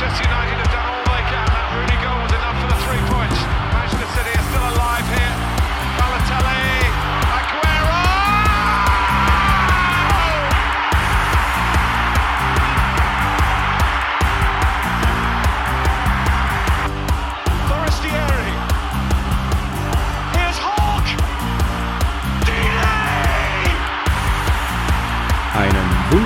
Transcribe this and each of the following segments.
Manchester United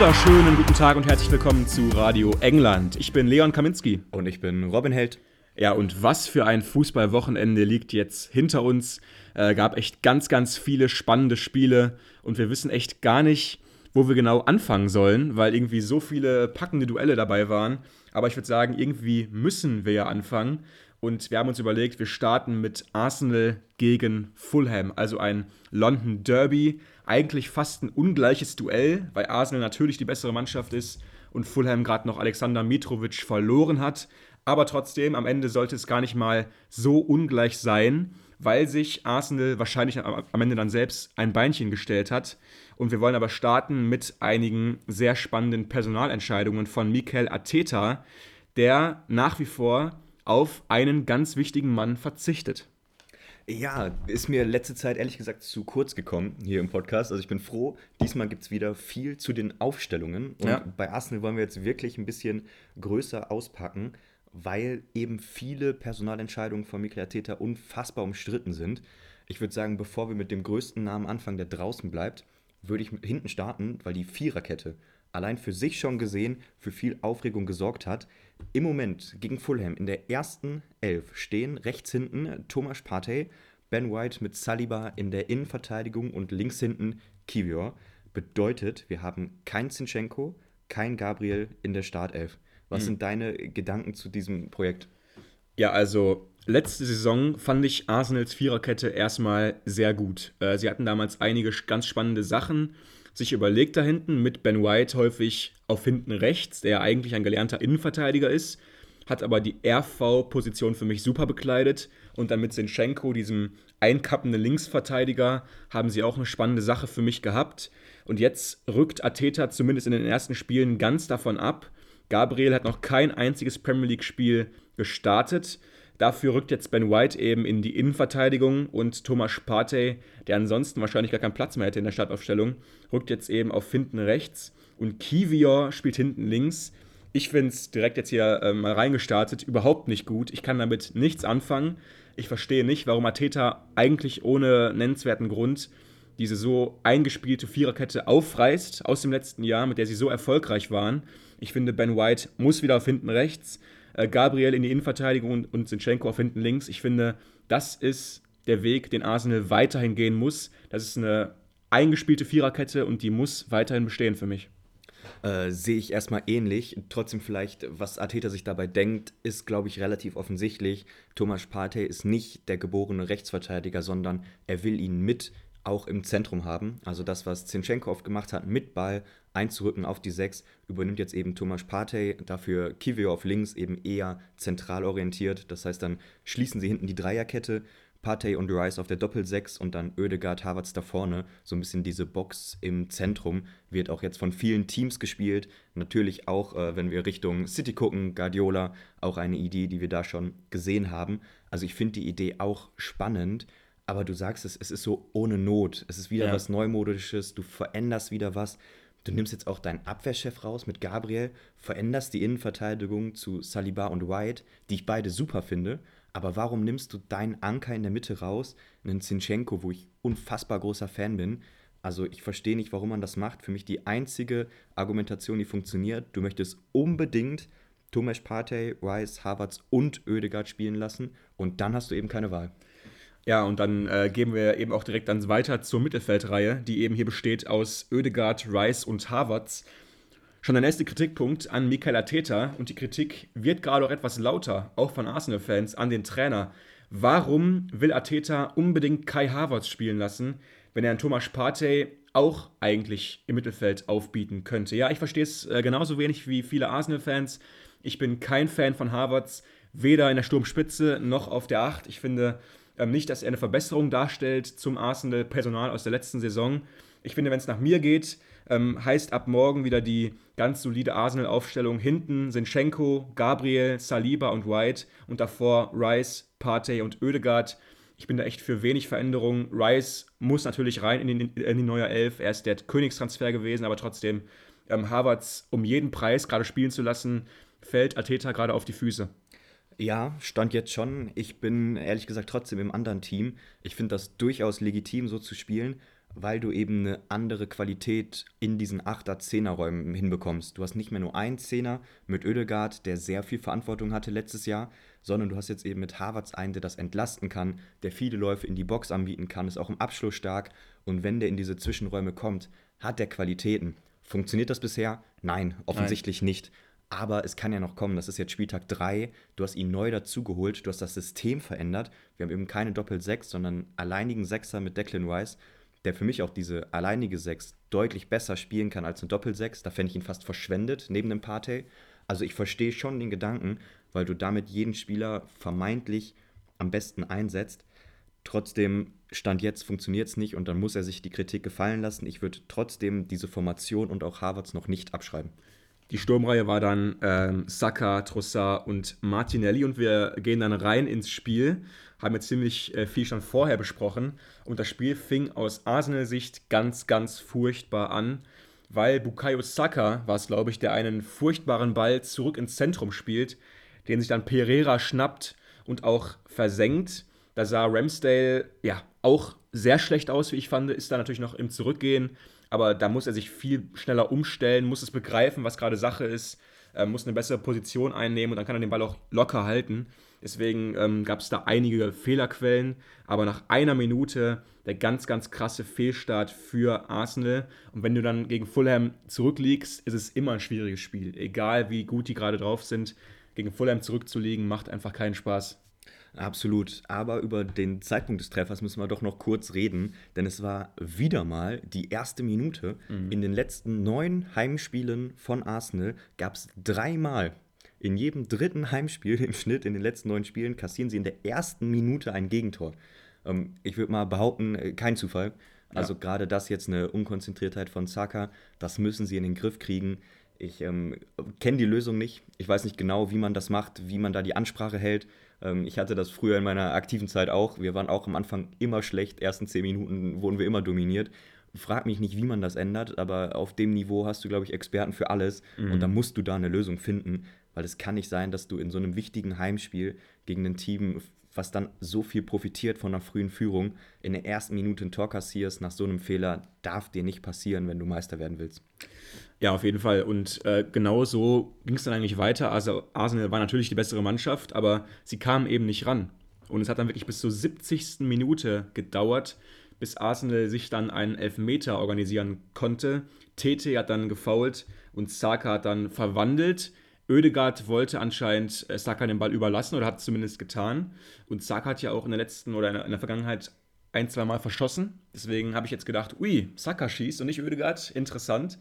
wunderschönen guten Tag und herzlich willkommen zu Radio England. Ich bin Leon Kaminski. Und ich bin Robin Held. Ja, und was für ein Fußballwochenende liegt jetzt hinter uns. Äh, gab echt ganz, ganz viele spannende Spiele und wir wissen echt gar nicht, wo wir genau anfangen sollen, weil irgendwie so viele packende Duelle dabei waren. Aber ich würde sagen, irgendwie müssen wir ja anfangen. Und wir haben uns überlegt, wir starten mit Arsenal gegen Fulham, also ein London Derby. Eigentlich fast ein ungleiches Duell, weil Arsenal natürlich die bessere Mannschaft ist und Fulham gerade noch Alexander Mitrovic verloren hat. Aber trotzdem, am Ende sollte es gar nicht mal so ungleich sein, weil sich Arsenal wahrscheinlich am Ende dann selbst ein Beinchen gestellt hat. Und wir wollen aber starten mit einigen sehr spannenden Personalentscheidungen von Mikel Arteta, der nach wie vor auf einen ganz wichtigen Mann verzichtet. Ja, ist mir letzte Zeit ehrlich gesagt zu kurz gekommen hier im Podcast. Also ich bin froh, diesmal gibt es wieder viel zu den Aufstellungen. Und Ja. bei Arsenal wollen wir jetzt wirklich ein bisschen größer auspacken, weil eben viele Personalentscheidungen von Mikel Arteta unfassbar umstritten sind. Ich würde sagen, bevor wir mit dem größten Namen anfangen, der draußen bleibt, würde ich hinten starten, weil die Viererkette allein für sich schon gesehen für viel Aufregung gesorgt hat. Im Moment gegen Fulham in der ersten Elf stehen rechts hinten Thomas Partey, Ben White mit Saliba in der Innenverteidigung und links hinten Kivior. Bedeutet, wir haben kein Zinchenko, kein Gabriel in der Startelf. Was sind deine Gedanken zu diesem Projekt? Ja, also letzte Saison fand ich Arsenals Viererkette erstmal sehr gut. Äh, sie hatten damals einige ganz spannende Sachen sich überlegt da hinten, mit Ben White häufig auf hinten rechts, der ja eigentlich ein gelernter Innenverteidiger ist, hat aber die RV-Position für mich super bekleidet und dann mit Sinchenko, diesem einkappenden Linksverteidiger, haben sie auch eine spannende Sache für mich gehabt. Und jetzt rückt Ateta zumindest in den ersten Spielen ganz davon ab. Gabriel hat noch kein einziges Premier League-Spiel gestartet. Dafür rückt jetzt Ben White eben in die Innenverteidigung und Thomas Partey, der ansonsten wahrscheinlich gar keinen Platz mehr hätte in der Startaufstellung, rückt jetzt eben auf hinten rechts und Kivior spielt hinten links. Ich finde es direkt jetzt hier äh, mal reingestartet überhaupt nicht gut. Ich kann damit nichts anfangen. Ich verstehe nicht, warum Ateta eigentlich ohne nennenswerten Grund diese so eingespielte Viererkette aufreißt aus dem letzten Jahr, mit der sie so erfolgreich waren. Ich finde, Ben White muss wieder auf hinten rechts, äh, Gabriel in die Innenverteidigung und, und auf hinten links. Ich finde, das ist der Weg, den Arsenal weiterhin gehen muss. Das ist eine eingespielte Viererkette und die muss weiterhin bestehen für mich. Äh, sehe ich erstmal ähnlich. Trotzdem vielleicht, was Arteta sich dabei denkt, ist, glaube ich, relativ offensichtlich. Thomas Partey ist nicht der geborene Rechtsverteidiger, sondern er will ihn mit auch im Zentrum haben. Also das, was Zinchenko oft gemacht hat, mit Ball einzurücken auf die Sechs, übernimmt jetzt eben Thomas Partey. Dafür Kivio auf links eben eher zentral orientiert. Das heißt, dann schließen sie hinten die Dreierkette. Partey und Rice auf der Doppel-6 und dann Oedegaard, Havertz da vorne. So ein bisschen diese Box im Zentrum wird auch jetzt von vielen Teams gespielt. Natürlich auch, äh, wenn wir Richtung City gucken, Guardiola, auch eine Idee, die wir da schon gesehen haben. Also ich finde die Idee auch spannend, aber du sagst es, es ist so ohne Not. Es ist wieder Ja. was Neumodisches, du veränderst wieder was. Du nimmst jetzt auch deinen Abwehrchef raus mit Gabriel, veränderst die Innenverteidigung zu Saliba und White, die ich beide super finde. Aber warum nimmst du deinen Anker in der Mitte raus, einen Zinchenko, wo ich unfassbar großer Fan bin? Also ich verstehe nicht, warum man das macht. Für mich die einzige Argumentation, die funktioniert. Du möchtest unbedingt Thomas Partey, Rice, Havertz und Oedegaard spielen lassen und dann hast du eben keine Wahl. Ja, und dann äh, gehen wir eben auch direkt dann weiter zur Mittelfeldreihe, die eben hier besteht aus Oedegaard, Rice und Havertz. Schon der nächste Kritikpunkt an Mikel Arteta und die Kritik wird gerade auch etwas lauter, auch von Arsenal-Fans, an den Trainer. Warum will Arteta unbedingt Kai Havertz spielen lassen, wenn er einen Thomas Partey auch eigentlich im Mittelfeld aufbieten könnte? Ja, ich verstehe es äh, genauso wenig wie viele Arsenal-Fans. Ich bin kein Fan von Havertz, weder in der Sturmspitze noch auf der Acht. Ich finde nicht, dass er eine Verbesserung darstellt zum Arsenal-Personal aus der letzten Saison. Ich finde, wenn es nach mir geht, Ähm, heißt ab morgen wieder die ganz solide Arsenal-Aufstellung. Hinten sind Schenko, Gabriel, Saliba und White und davor Rice, Partey und Oedegaard. Ich bin da echt für wenig Veränderung. Rice muss natürlich rein in die, in die neue Elf. Er ist der Königstransfer gewesen, aber trotzdem ähm, Havertz um jeden Preis gerade spielen zu lassen, fällt Ateta gerade auf die Füße. Ja, stand jetzt schon. Ich bin ehrlich gesagt trotzdem im anderen Team. Ich finde das durchaus legitim, so zu spielen, weil du eben eine andere Qualität in diesen 8er, 10er Räumen hinbekommst. Du hast nicht mehr nur einen Zehner mit Oedegaard, der sehr viel Verantwortung hatte letztes Jahr, sondern du hast jetzt eben mit Havertz einen, der das entlasten kann, der viele Läufe in die Box anbieten kann, ist auch im Abschluss stark und wenn der in diese Zwischenräume kommt, hat der Qualitäten. Funktioniert das bisher? Nein, offensichtlich Nein. nicht. Aber es kann ja noch kommen. Das ist jetzt Spieltag 3. Du hast ihn neu dazugeholt. Du hast das System verändert. Wir haben eben keine Doppel-6, sondern alleinigen Sechser mit Declan Rice, der für mich auch diese alleinige 6 deutlich besser spielen kann als eine Doppel-6. Da fände ich ihn fast verschwendet neben dem Partey. Also ich verstehe schon den Gedanken, weil du damit jeden Spieler vermeintlich am besten einsetzt. Trotzdem, Stand jetzt funktioniert es nicht und dann muss er sich die Kritik gefallen lassen. Ich würde trotzdem diese Formation und auch Harvards noch nicht abschreiben. Die Sturmreihe war dann ähm, Saka, Trossard und Martinelli und wir gehen dann rein ins Spiel. Haben jetzt ziemlich äh, viel schon vorher besprochen und das Spiel fing aus Arsenal-Sicht ganz, ganz furchtbar an, weil Bukayo Saka war es, glaube ich, der einen furchtbaren Ball zurück ins Zentrum spielt, den sich dann Pereira schnappt und auch versenkt. Da sah Ramsdale ja auch sehr schlecht aus, wie ich fand, ist da natürlich noch im Zurückgehen aber da muss er sich viel schneller umstellen, muss es begreifen, was gerade Sache ist, äh, muss eine bessere Position einnehmen und dann kann er den Ball auch locker halten. Deswegen ähm, gab es da einige Fehlerquellen, aber nach einer Minute der ganz, ganz krasse Fehlstart für Arsenal. Und wenn du dann gegen Fulham zurückliegst, ist es immer ein schwieriges Spiel. Egal wie gut die gerade drauf sind, gegen Fulham zurückzuliegen, macht einfach keinen Spaß. Absolut. Aber über den Zeitpunkt des Treffers müssen wir doch noch kurz reden, denn es war wieder mal die erste Minute. Mhm. In den letzten neun Heimspielen von Arsenal gab es dreimal. In jedem dritten Heimspiel im Schnitt in den letzten neun Spielen kassieren sie in der ersten Minute ein Gegentor. Ähm, ich würde mal behaupten, äh, kein Zufall. Also ja. gerade das jetzt eine Unkonzentriertheit von Saka, das müssen sie in den Griff kriegen. Ich ähm, kenne die Lösung nicht. Ich weiß nicht genau, wie man das macht, wie man da die Ansprache hält. Ähm, ich hatte das früher in meiner aktiven Zeit auch. Wir waren auch am Anfang immer schlecht. Ersten zehn Minuten wurden wir immer dominiert. Frag mich nicht, wie man das ändert, aber auf dem Niveau hast du, glaube ich, Experten für alles. Mhm. Und da musst du da eine Lösung finden, weil es kann nicht sein, dass du in so einem wichtigen Heimspiel gegen ein Team, was dann so viel profitiert von einer frühen Führung, in der ersten Minute ein Tor kassierst nach so einem Fehler, darf dir nicht passieren, wenn du Meister werden willst. Ja, auf jeden Fall. Und äh, genau so ging es dann eigentlich weiter. Also Arsenal war natürlich die bessere Mannschaft, aber sie kamen eben nicht ran. Und es hat dann wirklich bis zur 70. Minute gedauert, bis Arsenal sich dann einen Elfmeter organisieren konnte. Tete hat dann gefoult und Saka hat dann verwandelt. Oedegaard wollte anscheinend äh, Saka den Ball überlassen oder hat es zumindest getan. Und Saka hat ja auch in der letzten oder in der Vergangenheit ein, zwei Mal verschossen. Deswegen habe ich jetzt gedacht, ui, Saka schießt und nicht Oedegaard. Interessant.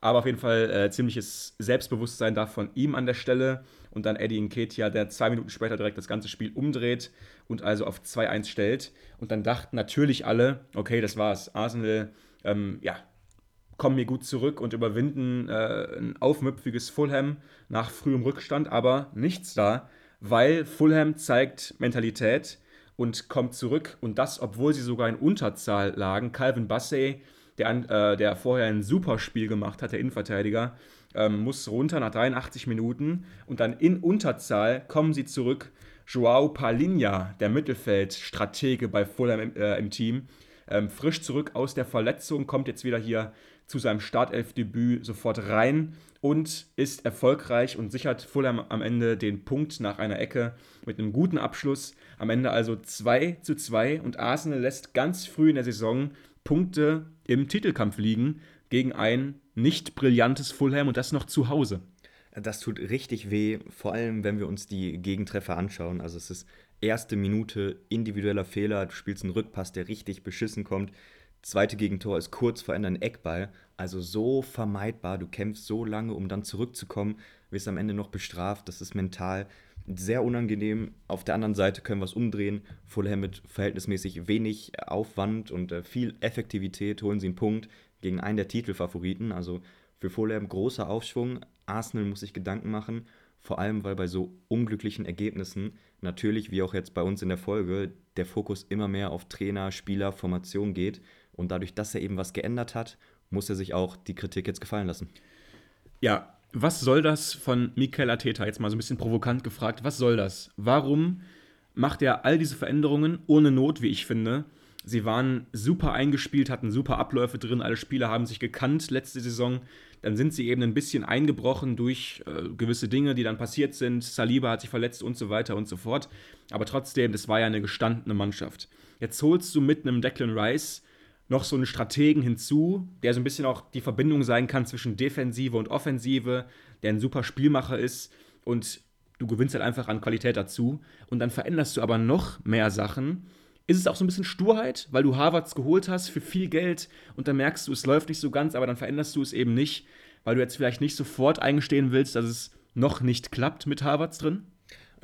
Aber auf jeden Fall äh, ziemliches Selbstbewusstsein da von ihm an der Stelle. Und dann Eddie Nketiah, der zwei Minuten später direkt das ganze Spiel umdreht und also auf 2-1 stellt. Und dann dachten natürlich alle, okay, das war's. Arsenal, ähm, ja, kommen hier gut zurück und überwinden äh, ein aufmüpfiges Fulham nach frühem Rückstand. Aber nichts da, weil Fulham zeigt Mentalität und kommt zurück. Und das, obwohl sie sogar in Unterzahl lagen. Calvin Bassey der, äh, der vorher ein super Spiel gemacht hat, der Innenverteidiger, ähm, muss runter nach 83 Minuten und dann in Unterzahl kommen sie zurück. Joao Palinha, der Mittelfeldstratege bei Fulham im, äh, im Team, ähm, frisch zurück aus der Verletzung, kommt jetzt wieder hier zu seinem Startelfdebüt sofort rein und ist erfolgreich und sichert Fulham am Ende den Punkt nach einer Ecke mit einem guten Abschluss. Am Ende also 2 zu 2 und Arsenal lässt ganz früh in der Saison Punkte im Titelkampf liegen gegen ein nicht brillantes Fulham und das noch zu Hause. Das tut richtig weh, vor allem wenn wir uns die Gegentreffer anschauen. Also es ist erste Minute individueller Fehler, du spielst einen Rückpass, der richtig beschissen kommt. Zweite Gegentor ist kurz vor Ende ein Eckball, also so vermeidbar. Du kämpfst so lange, um dann zurückzukommen, wirst am Ende noch bestraft. Das ist mental sehr unangenehm. Auf der anderen Seite können wir es umdrehen. Fulham mit verhältnismäßig wenig Aufwand und äh, viel Effektivität holen sie einen Punkt gegen einen der Titelfavoriten. Also für Fulham großer Aufschwung. Arsenal muss sich Gedanken machen, vor allem weil bei so unglücklichen Ergebnissen natürlich, wie auch jetzt bei uns in der Folge, der Fokus immer mehr auf Trainer, Spieler, Formation geht. Und dadurch, dass er eben was geändert hat, muss er sich auch die Kritik jetzt gefallen lassen. Ja, was soll das von Mikel Arteta? Jetzt mal so ein bisschen provokant gefragt. Was soll das? Warum macht er all diese Veränderungen ohne Not, wie ich finde? Sie waren super eingespielt, hatten super Abläufe drin, alle Spieler haben sich gekannt letzte Saison. Dann sind sie eben ein bisschen eingebrochen durch äh, gewisse Dinge, die dann passiert sind. Saliba hat sich verletzt und so weiter und so fort. Aber trotzdem, das war ja eine gestandene Mannschaft. Jetzt holst du mit einem Declan Rice noch so einen Strategen hinzu, der so ein bisschen auch die Verbindung sein kann zwischen Defensive und Offensive, der ein super Spielmacher ist und du gewinnst halt einfach an Qualität dazu. Und dann veränderst du aber noch mehr Sachen. Ist es auch so ein bisschen Sturheit, weil du Harvards geholt hast für viel Geld und dann merkst du, es läuft nicht so ganz, aber dann veränderst du es eben nicht, weil du jetzt vielleicht nicht sofort eingestehen willst, dass es noch nicht klappt mit Harvards drin?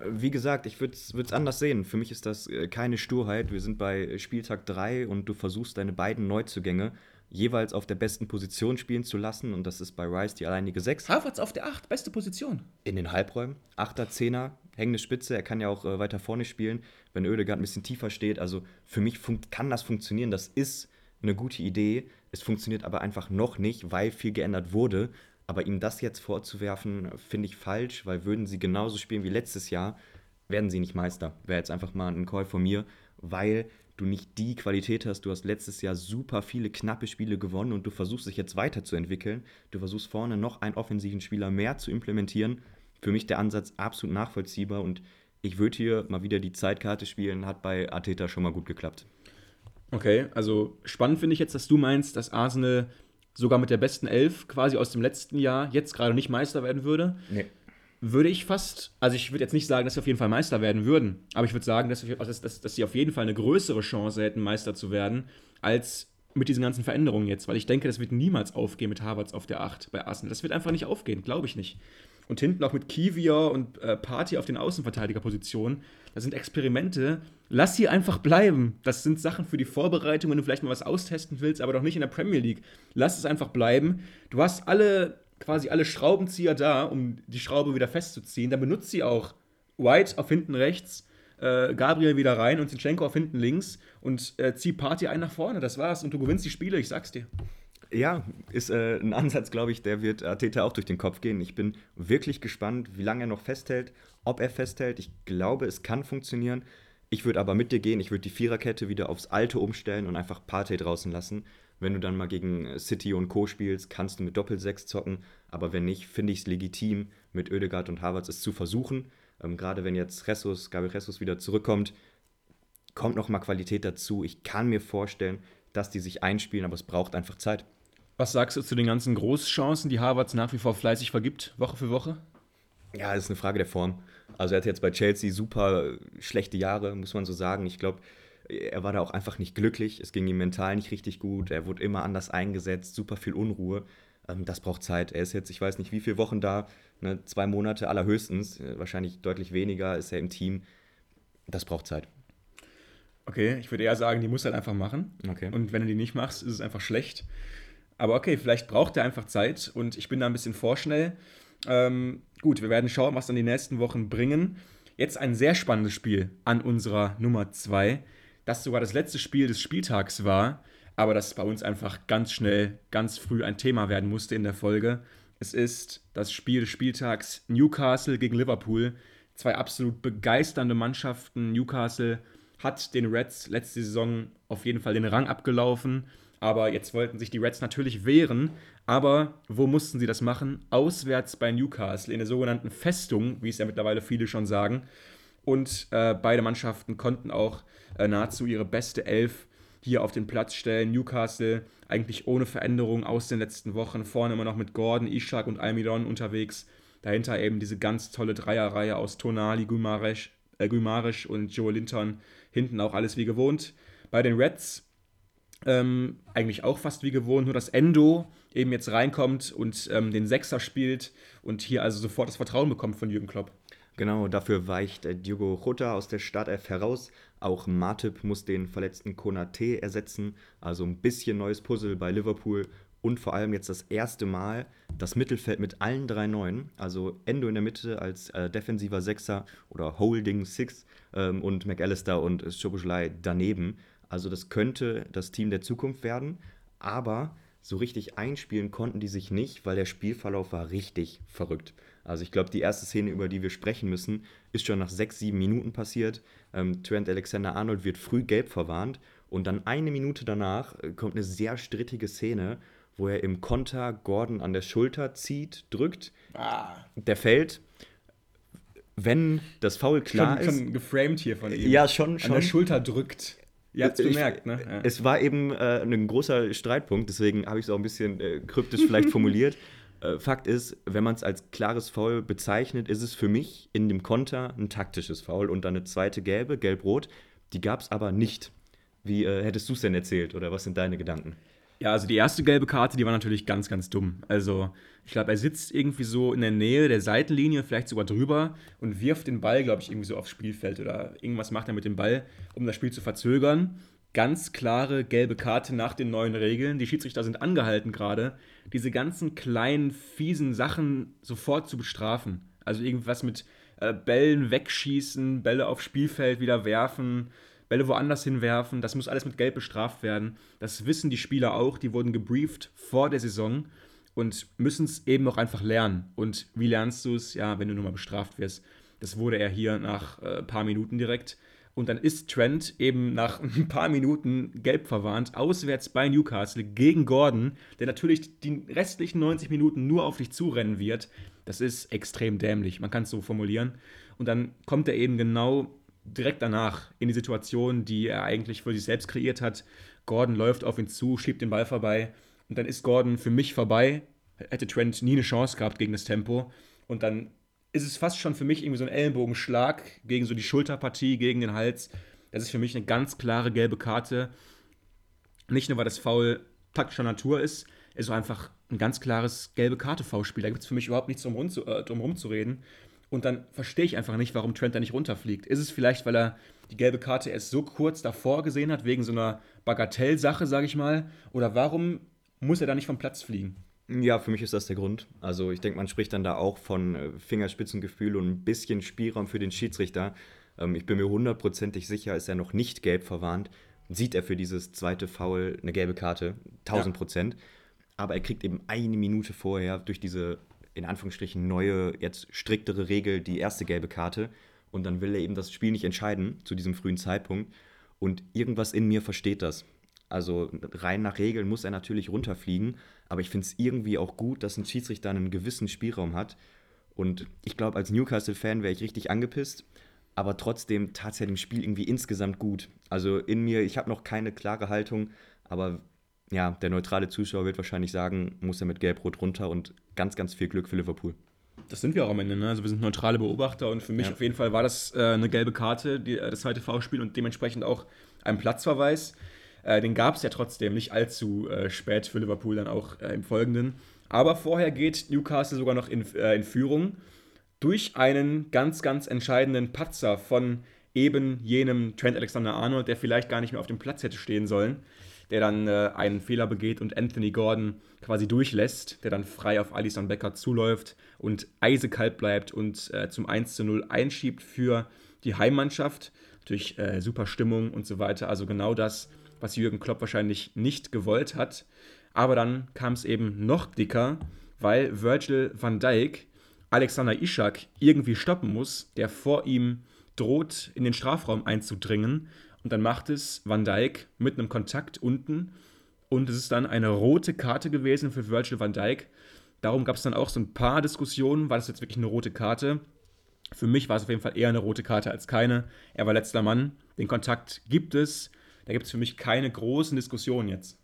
Wie gesagt, ich würde es anders sehen. Für mich ist das äh, keine Sturheit. Wir sind bei Spieltag 3 und du versuchst deine beiden Neuzugänge jeweils auf der besten Position spielen zu lassen. Und das ist bei Rice die alleinige 6. Havertz auf der 8, beste Position. In den Halbräumen. 8er, 10er, hängende Spitze. Er kann ja auch äh, weiter vorne spielen, wenn Oedegaard ein bisschen tiefer steht. Also für mich kann das funktionieren. Das ist eine gute Idee. Es funktioniert aber einfach noch nicht, weil viel geändert wurde. Aber ihm das jetzt vorzuwerfen, finde ich falsch, weil würden sie genauso spielen wie letztes Jahr, werden sie nicht Meister. Wäre jetzt einfach mal ein Call von mir, weil du nicht die Qualität hast. Du hast letztes Jahr super viele knappe Spiele gewonnen und du versuchst dich jetzt weiterzuentwickeln. Du versuchst vorne noch einen offensiven Spieler mehr zu implementieren. Für mich der Ansatz absolut nachvollziehbar und ich würde hier mal wieder die Zeitkarte spielen, hat bei Arteta schon mal gut geklappt. Okay, also spannend finde ich jetzt, dass du meinst, dass Arsenal sogar mit der besten Elf quasi aus dem letzten Jahr jetzt gerade nicht Meister werden würde. Nee. Würde ich fast, also ich würde jetzt nicht sagen, dass sie auf jeden Fall Meister werden würden, aber ich würde sagen, dass, dass, dass, dass sie auf jeden Fall eine größere Chance hätten, Meister zu werden, als mit diesen ganzen Veränderungen jetzt, weil ich denke, das wird niemals aufgehen mit Harvards auf der 8 bei Arsenal. Das wird einfach nicht aufgehen, glaube ich nicht. Und hinten auch mit Kivior und äh, Party auf den Außenverteidigerpositionen. Das sind Experimente. Lass sie einfach bleiben. Das sind Sachen für die Vorbereitung, wenn du vielleicht mal was austesten willst, aber doch nicht in der Premier League. Lass es einfach bleiben. Du hast alle, quasi alle Schraubenzieher da, um die Schraube wieder festzuziehen. Dann benutzt sie auch White auf hinten rechts, äh, Gabriel wieder rein und Zinchenko auf hinten links und äh, zieh Party ein nach vorne. Das war's. Und du gewinnst die Spiele, ich sag's dir. Ja, ist äh, ein Ansatz, glaube ich, der wird Arteta auch durch den Kopf gehen. Ich bin wirklich gespannt, wie lange er noch festhält, ob er festhält. Ich glaube, es kann funktionieren. Ich würde aber mit dir gehen. Ich würde die Viererkette wieder aufs Alte umstellen und einfach Partey draußen lassen. Wenn du dann mal gegen City und Co. spielst, kannst du mit Doppel-6 zocken. Aber wenn nicht, finde ich es legitim, mit Oedegaard und Havertz es zu versuchen. Ähm, Gerade wenn jetzt Jesus, Gabriel Jesus wieder zurückkommt, kommt noch mal Qualität dazu. Ich kann mir vorstellen, dass die sich einspielen, aber es braucht einfach Zeit. Was sagst du zu den ganzen Großchancen, die Harvards nach wie vor fleißig vergibt, Woche für Woche? Ja, das ist eine Frage der Form. Also er hat jetzt bei Chelsea super schlechte Jahre, muss man so sagen. Ich glaube, er war da auch einfach nicht glücklich. Es ging ihm mental nicht richtig gut. Er wurde immer anders eingesetzt, super viel Unruhe. Ähm, das braucht Zeit. Er ist jetzt, ich weiß nicht, wie viele Wochen da, ne, zwei Monate allerhöchstens, wahrscheinlich deutlich weniger ist er im Team. Das braucht Zeit. Okay, ich würde eher sagen, die muss er halt einfach machen. Okay. Und wenn du die nicht machst, ist es einfach schlecht. Aber okay, vielleicht braucht er einfach Zeit und ich bin da ein bisschen vorschnell. Ähm, gut, wir werden schauen, was dann die nächsten Wochen bringen. Jetzt ein sehr spannendes Spiel an unserer Nummer 2, das sogar das letzte Spiel des Spieltags war, aber das bei uns einfach ganz schnell, ganz früh ein Thema werden musste in der Folge. Es ist das Spiel des Spieltags Newcastle gegen Liverpool. Zwei absolut begeisternde Mannschaften. Newcastle hat den Reds letzte Saison auf jeden Fall den Rang abgelaufen. Aber jetzt wollten sich die Reds natürlich wehren. Aber wo mussten sie das machen? Auswärts bei Newcastle, in der sogenannten Festung, wie es ja mittlerweile viele schon sagen. Und äh, beide Mannschaften konnten auch äh, nahezu ihre beste Elf hier auf den Platz stellen. Newcastle eigentlich ohne Veränderung aus den letzten Wochen. Vorne immer noch mit Gordon, Ishak und Almiron unterwegs. Dahinter eben diese ganz tolle Dreierreihe aus Tonali, Guimaraes, äh, und Joe Linton. Hinten auch alles wie gewohnt. Bei den Reds ähm, eigentlich auch fast wie gewohnt, nur dass Endo eben jetzt reinkommt und ähm, den Sechser spielt und hier also sofort das Vertrauen bekommt von Jürgen Klopp. Genau, dafür weicht äh, Diogo Jota aus der Startelf heraus. Auch Matip muss den verletzten Konate ersetzen. Also ein bisschen neues Puzzle bei Liverpool. und vor allem jetzt das erste Mal das Mittelfeld mit allen drei Neuen, also Endo in der Mitte als äh, defensiver Sechser oder Holding Six ähm, und McAllister und Schoboschlei daneben. Also das könnte das Team der Zukunft werden, aber so richtig einspielen konnten die sich nicht, weil der Spielverlauf war richtig verrückt. Also ich glaube, die erste Szene, über die wir sprechen müssen, ist schon nach sechs, sieben Minuten passiert. Ähm, Trent Alexander-Arnold wird früh gelb verwarnt und dann eine Minute danach äh, kommt eine sehr strittige Szene, wo er im Konter Gordon an der Schulter zieht, drückt. Ah. Der fällt. Wenn das Foul klar schon, ist. Schon geframed hier von ihm. Ja, schon, schon. An der Schulter drückt. Ihr habt es bemerkt, ne? Ja. Es war eben äh, ein großer Streitpunkt, deswegen habe ich es auch ein bisschen äh, kryptisch vielleicht formuliert. Äh, Fakt ist, wenn man es als klares Foul bezeichnet, ist es für mich in dem Konter ein taktisches Foul und dann eine zweite gelbe, gelb-rot. Die gab es aber nicht. Wie äh, hättest du es denn erzählt oder was sind deine Gedanken? Ja, also die erste gelbe Karte, die war natürlich ganz, ganz dumm. Also ich glaube, er sitzt irgendwie so in der Nähe der Seitenlinie, vielleicht sogar drüber und wirft den Ball, glaube ich, irgendwie so aufs Spielfeld oder irgendwas macht er mit dem Ball, um das Spiel zu verzögern. Ganz klare gelbe Karte nach den neuen Regeln. Die Schiedsrichter sind angehalten gerade, diese ganzen kleinen, fiesen Sachen sofort zu bestrafen. Also irgendwas mit äh, Bällen wegschießen, Bälle aufs Spielfeld wieder werfen, Bälle woanders hinwerfen. Das muss alles mit Gelb bestraft werden. Das wissen die Spieler auch. Die wurden gebrieft vor der Saison und müssen es eben auch einfach lernen. Und wie lernst du es? Ja, wenn du nur mal bestraft wirst. Das wurde er hier nach ein äh, paar Minuten direkt. Und dann ist Trent eben nach ein paar Minuten gelb verwarnt, auswärts bei Newcastle gegen Gordon, der natürlich die restlichen 90 Minuten nur auf dich zurennen wird. Das ist extrem dämlich, man kann es so formulieren. Und dann kommt er eben genau direkt danach in die Situation, die er eigentlich für sich selbst kreiert hat. Gordon läuft auf ihn zu, schiebt den Ball vorbei und dann ist Gordon für mich vorbei. Hätte Trent nie eine Chance gehabt gegen das Tempo. Und dann ist es fast schon für mich irgendwie so ein Ellenbogenschlag gegen so die Schulterpartie, gegen den Hals. Das ist für mich eine ganz klare gelbe Karte. Nicht nur, weil das Foul taktischer Natur ist, ist auch einfach ein ganz klares gelbe Karte-V-Spiel. Da gibt es für mich überhaupt nichts drum, äh, drum rumzureden. Und dann verstehe ich einfach nicht, warum Trent da nicht runterfliegt. Ist es vielleicht, weil er die gelbe Karte erst so kurz davor gesehen hat, wegen so einer Bagatellsache, sage ich mal? Oder warum muss er da nicht vom Platz fliegen? Ja, für mich ist das der Grund. Also ich denke, man spricht dann da auch von äh, Fingerspitzengefühl und ein bisschen Spielraum für den Schiedsrichter. Ähm, ich bin mir hundertprozentig sicher, ist er noch nicht gelb verwarnt, sieht er für dieses zweite Foul eine gelbe Karte, 1000 Prozent. Ja. Aber er kriegt eben eine Minute vorher durch diese in Anführungsstrichen neue, jetzt striktere Regel die erste gelbe Karte. Und dann will er eben das Spiel nicht entscheiden zu diesem frühen Zeitpunkt. Und irgendwas in mir versteht das. Also rein nach Regeln muss er natürlich runterfliegen, aber ich finde es irgendwie auch gut, dass ein Schiedsrichter einen gewissen Spielraum hat. Und ich glaube, als Newcastle-Fan wäre ich richtig angepisst, aber trotzdem tat es ja dem Spiel irgendwie insgesamt gut. Also in mir, ich habe noch keine klare Haltung, aber ja, der neutrale Zuschauer wird wahrscheinlich sagen, muss er mit Gelb-Rot runter und ganz, ganz viel Glück für Liverpool. Das sind wir auch am Ende. Ne? Also wir sind neutrale Beobachter und für mich ja. auf jeden Fall war das äh, eine gelbe Karte, die, äh, das zweite V-Spiel und dementsprechend auch ein Platzverweis. Äh, den gab es ja trotzdem nicht allzu äh, spät für Liverpool dann auch äh, im Folgenden. Aber vorher geht Newcastle sogar noch in, äh, in Führung durch einen ganz, ganz entscheidenden Patzer von eben jenem Trent Alexander-Arnold, der vielleicht gar nicht mehr auf dem Platz hätte stehen sollen der dann äh, einen Fehler begeht und Anthony Gordon quasi durchlässt, der dann frei auf Alisson Becker zuläuft und eisekalt bleibt und äh, zum 1 zu 0 einschiebt für die Heimmannschaft. Durch äh, super Stimmung und so weiter. Also genau das, was Jürgen Klopp wahrscheinlich nicht gewollt hat. Aber dann kam es eben noch dicker, weil Virgil van Dijk Alexander Ishak irgendwie stoppen muss, der vor ihm droht, in den Strafraum einzudringen und dann macht es Van Dijk mit einem Kontakt unten. Und es ist dann eine rote Karte gewesen für Virgil van Dijk. Darum gab es dann auch so ein paar Diskussionen. War das jetzt wirklich eine rote Karte? Für mich war es auf jeden Fall eher eine rote Karte als keine. Er war letzter Mann. Den Kontakt gibt es. Da gibt es für mich keine großen Diskussionen jetzt.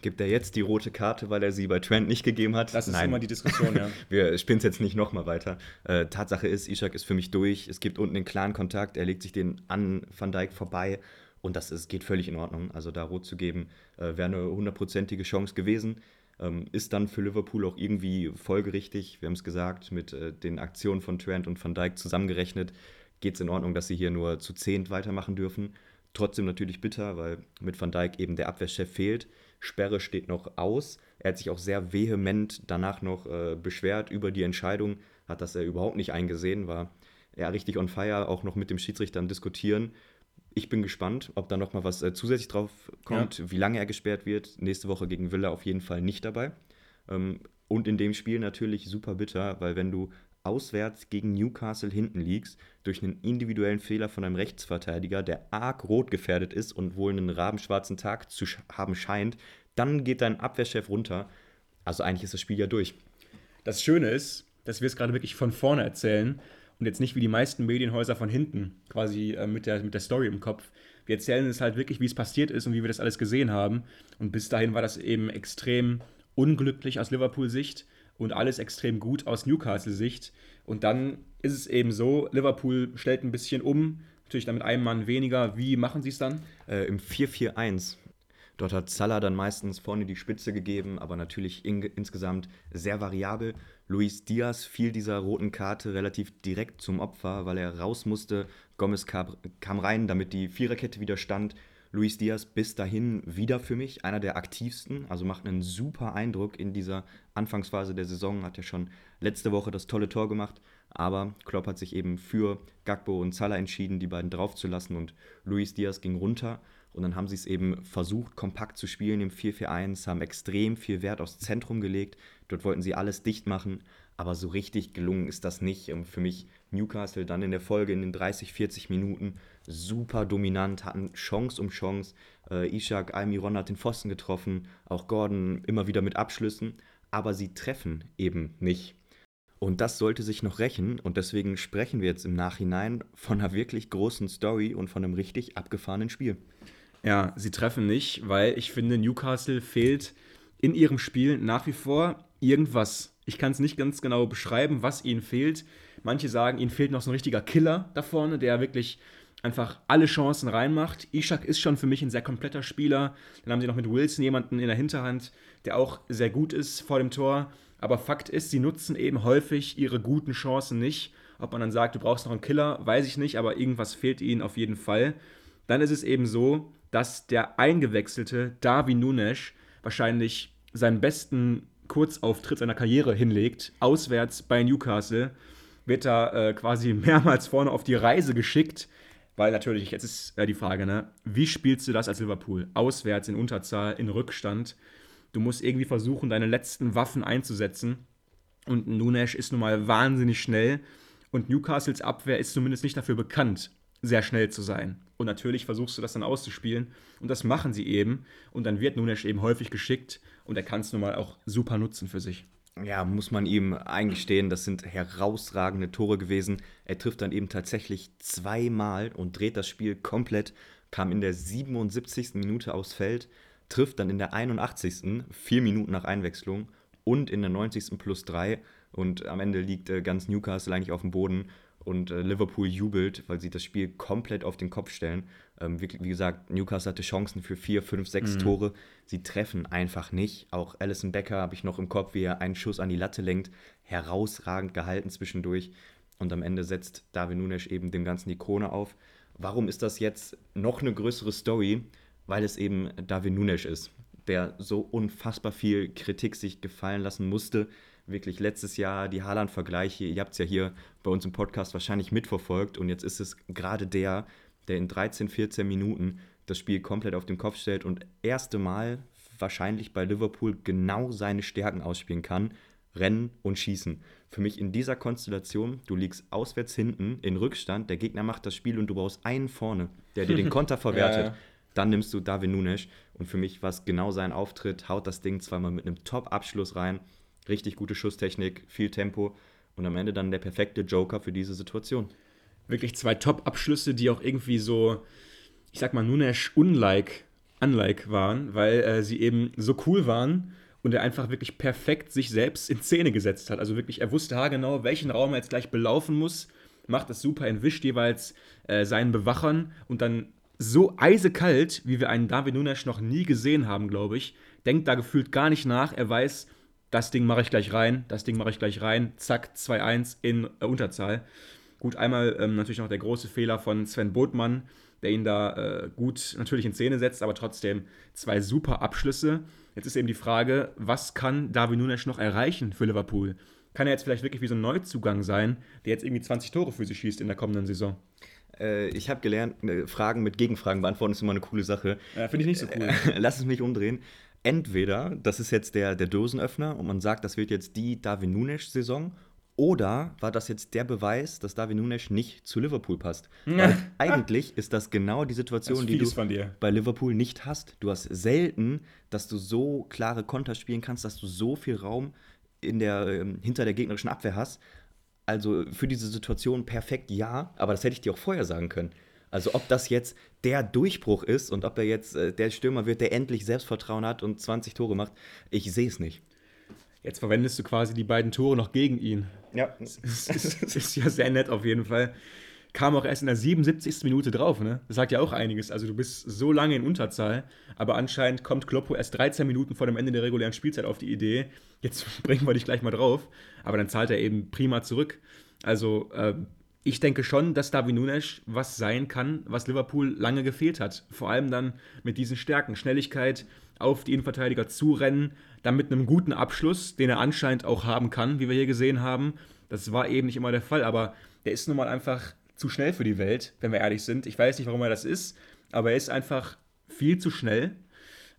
Gibt er jetzt die rote Karte, weil er sie bei Trent nicht gegeben hat? Das ist Nein. immer die Diskussion, ja. Wir spinnen es jetzt nicht nochmal weiter. Äh, Tatsache ist, Ishak ist für mich durch. Es gibt unten den klaren Kontakt. Er legt sich den an Van Dijk vorbei. Und das ist, geht völlig in Ordnung. Also da rot zu geben, äh, wäre eine hundertprozentige Chance gewesen. Ähm, ist dann für Liverpool auch irgendwie folgerichtig. Wir haben es gesagt, mit äh, den Aktionen von Trent und Van Dijk zusammengerechnet, geht es in Ordnung, dass sie hier nur zu zehnt weitermachen dürfen. Trotzdem natürlich bitter, weil mit Van Dijk eben der Abwehrchef fehlt. Sperre steht noch aus. Er hat sich auch sehr vehement danach noch äh, beschwert über die Entscheidung, hat das er überhaupt nicht eingesehen, war er richtig on fire, auch noch mit dem Schiedsrichter Diskutieren. Ich bin gespannt, ob da noch mal was äh, zusätzlich drauf kommt, ja. wie lange er gesperrt wird. Nächste Woche gegen Villa auf jeden Fall nicht dabei. Ähm, und in dem Spiel natürlich super bitter, weil wenn du auswärts gegen Newcastle hinten liegst, durch einen individuellen Fehler von einem Rechtsverteidiger, der arg rot gefährdet ist und wohl einen rabenschwarzen Tag zu haben scheint, dann geht dein Abwehrchef runter. Also eigentlich ist das Spiel ja durch. Das Schöne ist, dass wir es gerade wirklich von vorne erzählen und jetzt nicht wie die meisten Medienhäuser von hinten, quasi äh, mit, der, mit der Story im Kopf. Wir erzählen es halt wirklich, wie es passiert ist und wie wir das alles gesehen haben. Und bis dahin war das eben extrem unglücklich aus Liverpool-Sicht und alles extrem gut aus Newcastle-Sicht. Und dann ist es eben so, Liverpool stellt ein bisschen um, natürlich dann mit einem Mann weniger. Wie machen sie es dann? Äh, Im 4-4-1. Dort hat Salah dann meistens vorne die Spitze gegeben, aber natürlich in, insgesamt sehr variabel. Luis Diaz fiel dieser roten Karte relativ direkt zum Opfer, weil er raus musste. Gomez kam, rein, damit die Viererkette wieder stand. Luis Diaz bis dahin wieder für mich einer der aktivsten, also macht einen super Eindruck in dieser Anfangsphase der Saison, hat ja schon letzte Woche das tolle Tor gemacht, aber Klopp hat sich eben für Gagbo und Salah entschieden, die beiden draufzulassen und Luis Diaz ging runter und dann haben sie es eben versucht, kompakt zu spielen im 4-4-1, haben extrem viel Wert aufs Zentrum gelegt, dort wollten sie alles dicht machen, aber so richtig gelungen ist das nicht. Und für mich Newcastle dann in der Folge in den 30, 40 Minuten super dominant, hatten Chance um Chance. Äh, Ishak Almiron hat den Pfosten getroffen, auch Gordon immer wieder mit Abschlüssen, aber sie treffen eben nicht. Und das sollte sich noch rächen und deswegen sprechen wir jetzt im Nachhinein von einer wirklich großen Story und von einem richtig abgefahrenen Spiel. Ja, sie treffen nicht, weil ich finde, Newcastle fehlt in ihrem Spiel nach wie vor irgendwas. Ich kann es nicht ganz genau beschreiben, was ihnen fehlt. Manche sagen, ihnen fehlt noch so ein richtiger Killer da vorne, der wirklich einfach alle Chancen reinmacht. Ishak ist schon für mich ein sehr kompletter Spieler. Dann haben sie noch mit Wilson jemanden in der Hinterhand, der auch sehr gut ist vor dem Tor. Aber Fakt ist, sie nutzen eben häufig ihre guten Chancen nicht. Ob man dann sagt, du brauchst noch einen Killer, weiß ich nicht, aber irgendwas fehlt ihnen auf jeden Fall. Dann ist es eben so, dass der eingewechselte Darwin Nunes wahrscheinlich seinen besten Kurzauftritt seiner Karriere hinlegt, auswärts bei Newcastle, wird da äh, quasi mehrmals vorne auf die Reise geschickt weil natürlich, jetzt ist äh, die Frage, ne, wie spielst du das als Liverpool? Auswärts in Unterzahl, in Rückstand. Du musst irgendwie versuchen, deine letzten Waffen einzusetzen. Und Nunes ist nun mal wahnsinnig schnell. Und Newcastles Abwehr ist zumindest nicht dafür bekannt, sehr schnell zu sein. Und natürlich versuchst du das dann auszuspielen. Und das machen sie eben. Und dann wird Nunes eben häufig geschickt. Und er kann es nun mal auch super nutzen für sich ja, muss man ihm eingestehen, das sind herausragende Tore gewesen. Er trifft dann eben tatsächlich zweimal und dreht das Spiel komplett, kam in der 77. Minute aufs Feld, trifft dann in der 81. vier Minuten nach Einwechslung und in der 90. plus drei und am Ende liegt äh, ganz Newcastle eigentlich auf dem Boden und äh, Liverpool jubelt, weil sie das Spiel komplett auf den Kopf stellen. Ähm, wie, wie, gesagt, Newcastle hatte Chancen für vier, fünf, sechs mhm. Tore. Sie treffen einfach nicht. Auch Alison Becker habe ich noch im Kopf, wie er einen Schuss an die Latte lenkt. Herausragend gehalten zwischendurch. Und am Ende setzt David Nunes eben dem Ganzen die Krone auf. Warum ist das jetzt noch eine größere Story? Weil es eben David Nunes ist, der so unfassbar viel Kritik sich gefallen lassen musste wirklich letztes Jahr die Haaland-Vergleiche, ihr habt es ja hier bei uns im Podcast wahrscheinlich mitverfolgt und jetzt ist es gerade der, der in 13, 14 Minuten das Spiel komplett auf den Kopf stellt und erste Mal wahrscheinlich bei Liverpool genau seine Stärken ausspielen kann. Rennen und Schießen. Für mich in dieser Konstellation, du liegst auswärts hinten in Rückstand, der Gegner macht das Spiel und du brauchst einen vorne, der dir den Konter verwertet. ja. Dann nimmst du David Nunes und für mich war es genau sein Auftritt, haut das Ding zweimal mit einem Top-Abschluss rein richtig gute Schusstechnik, viel Tempo und am Ende dann der perfekte Joker für diese Situation. Wirklich zwei Top-Abschlüsse, die auch irgendwie so, ich sag mal, Nunesh unlike, unlike waren, weil äh, sie eben so cool waren und er einfach wirklich perfekt sich selbst in Szene gesetzt hat. Also wirklich, er wusste haargenau, welchen Raum er jetzt gleich belaufen muss, macht das super, entwischt jeweils äh, seinen Bewachern und dann so eisekalt, wie wir einen David Nunes noch nie gesehen haben, glaube ich, denkt da gefühlt gar nicht nach. Er weiß, das Ding mache ich gleich rein, das Ding mache ich gleich rein, zack, 2-1 in äh, Unterzahl. Gut, einmal ähm, natürlich noch der große Fehler von Sven Botmann, der ihn da äh, gut natürlich in Szene setzt, aber trotzdem zwei super Abschlüsse. Jetzt ist eben die Frage, was kann Darwin Nunes noch erreichen für Liverpool? Kann er jetzt vielleicht wirklich wie so ein Neuzugang sein, der jetzt irgendwie 20 Tore für sie schießt in der kommenden Saison? Äh, ich habe gelernt, äh, Fragen mit Gegenfragen beantworten ist immer eine coole Sache. Ja, Finde ich nicht so cool. Lass es mich umdrehen. Entweder, das ist jetzt der, der Dosenöffner und man sagt, das wird jetzt die Darwin Nunes-Saison, oder war das jetzt der Beweis, dass Darwin Nunes nicht zu Liverpool passt? Weil eigentlich ist das genau die Situation, die du bei Liverpool nicht hast. Du hast selten, dass du so klare Konter spielen kannst, dass du so viel Raum in der, ähm, hinter der gegnerischen Abwehr hast. Also für diese Situation perfekt ja, aber das hätte ich dir auch vorher sagen können. Also ob das jetzt der Durchbruch ist und ob er jetzt äh, der Stürmer wird, der endlich Selbstvertrauen hat und 20 Tore macht, ich sehe es nicht. Jetzt verwendest du quasi die beiden Tore noch gegen ihn. Ja. Das ist, ist ja sehr nett auf jeden Fall. Kam auch erst in der 77. Minute drauf, ne? Das sagt ja auch einiges. Also du bist so lange in Unterzahl, aber anscheinend kommt Kloppo erst 13 Minuten vor dem Ende der regulären Spielzeit auf die Idee, jetzt bringen wir dich gleich mal drauf. Aber dann zahlt er eben prima zurück. Also äh, ich denke schon, dass David Nunes was sein kann, was Liverpool lange gefehlt hat. Vor allem dann mit diesen Stärken. Schnelligkeit, auf die Innenverteidiger zurennen, dann mit einem guten Abschluss, den er anscheinend auch haben kann, wie wir hier gesehen haben. Das war eben nicht immer der Fall, aber der ist nun mal einfach zu schnell für die Welt, wenn wir ehrlich sind. Ich weiß nicht, warum er das ist, aber er ist einfach viel zu schnell.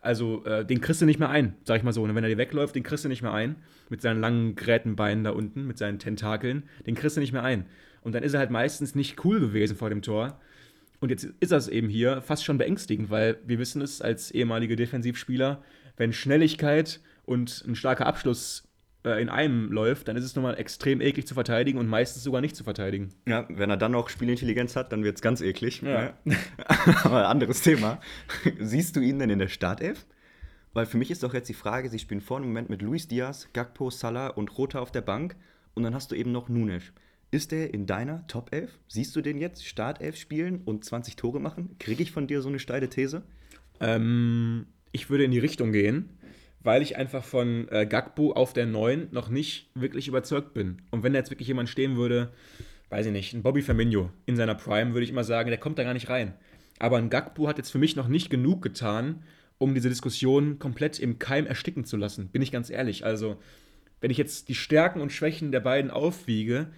Also äh, den kriegst du nicht mehr ein, sag ich mal so. Und wenn er dir wegläuft, den kriegst du nicht mehr ein. Mit seinen langen Grätenbeinen da unten, mit seinen Tentakeln, den kriegst du nicht mehr ein. Und dann ist er halt meistens nicht cool gewesen vor dem Tor. Und jetzt ist das eben hier fast schon beängstigend, weil wir wissen es als ehemalige Defensivspieler, wenn Schnelligkeit und ein starker Abschluss äh, in einem läuft, dann ist es nochmal extrem eklig zu verteidigen und meistens sogar nicht zu verteidigen. Ja, wenn er dann noch Spielintelligenz hat, dann wird es ganz eklig. Ja. Aber anderes Thema. Siehst du ihn denn in der Startelf? Weil für mich ist doch jetzt die Frage, sie spielen vorne im Moment mit Luis Diaz, Gakpo, Salah und Rota auf der Bank und dann hast du eben noch Nunes. Ist der in deiner Top 11? Siehst du den jetzt Startelf spielen und 20 Tore machen? Kriege ich von dir so eine steile These? Ähm, ich würde in die Richtung gehen, weil ich einfach von äh, Gakpo auf der 9 noch nicht wirklich überzeugt bin. Und wenn da jetzt wirklich jemand stehen würde, weiß ich nicht, ein Bobby Firmino in seiner Prime, würde ich immer sagen, der kommt da gar nicht rein. Aber ein Gakpo hat jetzt für mich noch nicht genug getan, um diese Diskussion komplett im Keim ersticken zu lassen. Bin ich ganz ehrlich. Also, wenn ich jetzt die Stärken und Schwächen der beiden aufwiege,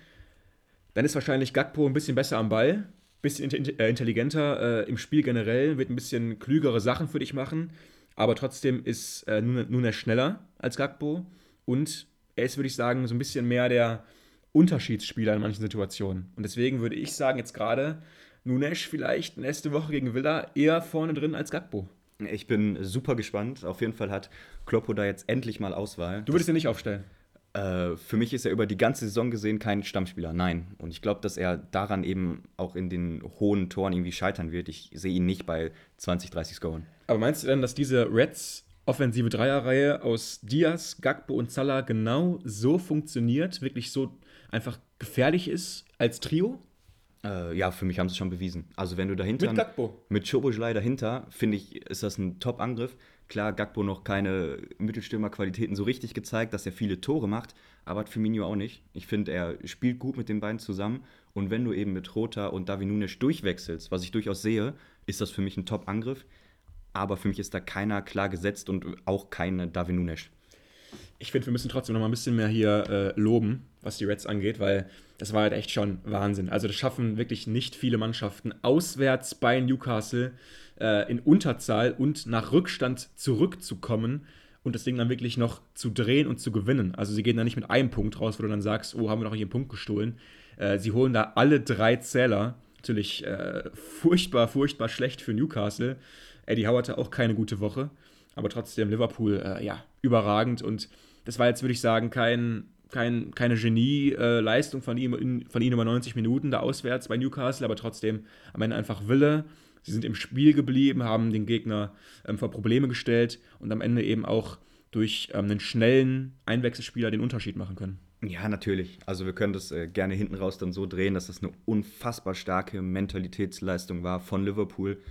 dann ist wahrscheinlich Gakpo ein bisschen besser am Ball, bisschen inte- äh, intelligenter äh, im Spiel generell, wird ein bisschen klügere Sachen für dich machen. Aber trotzdem ist äh, Nunes schneller als Gakpo und er ist, würde ich sagen, so ein bisschen mehr der Unterschiedsspieler in manchen Situationen. Und deswegen würde ich sagen, jetzt gerade Nunes vielleicht nächste Woche gegen Villa eher vorne drin als Gakpo. Ich bin super gespannt. Auf jeden Fall hat Kloppo da jetzt endlich mal Auswahl. Du würdest ihn nicht aufstellen. Äh, für mich ist er über die ganze Saison gesehen kein Stammspieler, nein. Und ich glaube, dass er daran eben auch in den hohen Toren irgendwie scheitern wird. Ich sehe ihn nicht bei 20, 30 Scoren. Aber meinst du denn, dass diese Reds offensive Dreierreihe aus Diaz, Gakpo und Salah genau so funktioniert, wirklich so einfach gefährlich ist als Trio? Äh, ja, für mich haben sie es schon bewiesen. Also wenn du dahinter... Mit Gakpo. Mit Choboschlei dahinter, finde ich, ist das ein Top-Angriff. Klar, Gakpo noch keine Mittelstürmerqualitäten so richtig gezeigt, dass er viele Tore macht, aber hat Firmino auch nicht. Ich finde, er spielt gut mit den beiden zusammen und wenn du eben mit Rota und Davi Nunes durchwechselst, was ich durchaus sehe, ist das für mich ein Top-Angriff. Aber für mich ist da keiner klar gesetzt und auch keine Davi Nunes. Ich finde, wir müssen trotzdem noch mal ein bisschen mehr hier äh, loben, was die Reds angeht, weil das war halt echt schon Wahnsinn. Also das schaffen wirklich nicht viele Mannschaften auswärts bei Newcastle äh, in Unterzahl und nach Rückstand zurückzukommen und das Ding dann wirklich noch zu drehen und zu gewinnen. Also sie gehen da nicht mit einem Punkt raus, wo du dann sagst, oh, haben wir noch hier einen Punkt gestohlen. Äh, sie holen da alle drei Zähler. Natürlich äh, furchtbar, furchtbar schlecht für Newcastle. Eddie Howard hatte auch keine gute Woche, aber trotzdem Liverpool, äh, ja, überragend und das war jetzt, würde ich sagen, kein, kein, keine Genie-Leistung von ihm, von ihm über 90 Minuten da auswärts bei Newcastle, aber trotzdem am Ende einfach Wille. Sie sind im Spiel geblieben, haben den Gegner ähm, vor Probleme gestellt und am Ende eben auch durch ähm, einen schnellen Einwechselspieler den Unterschied machen können. Ja, natürlich. Also wir können das äh, gerne hinten raus dann so drehen, dass das eine unfassbar starke Mentalitätsleistung war von Liverpool.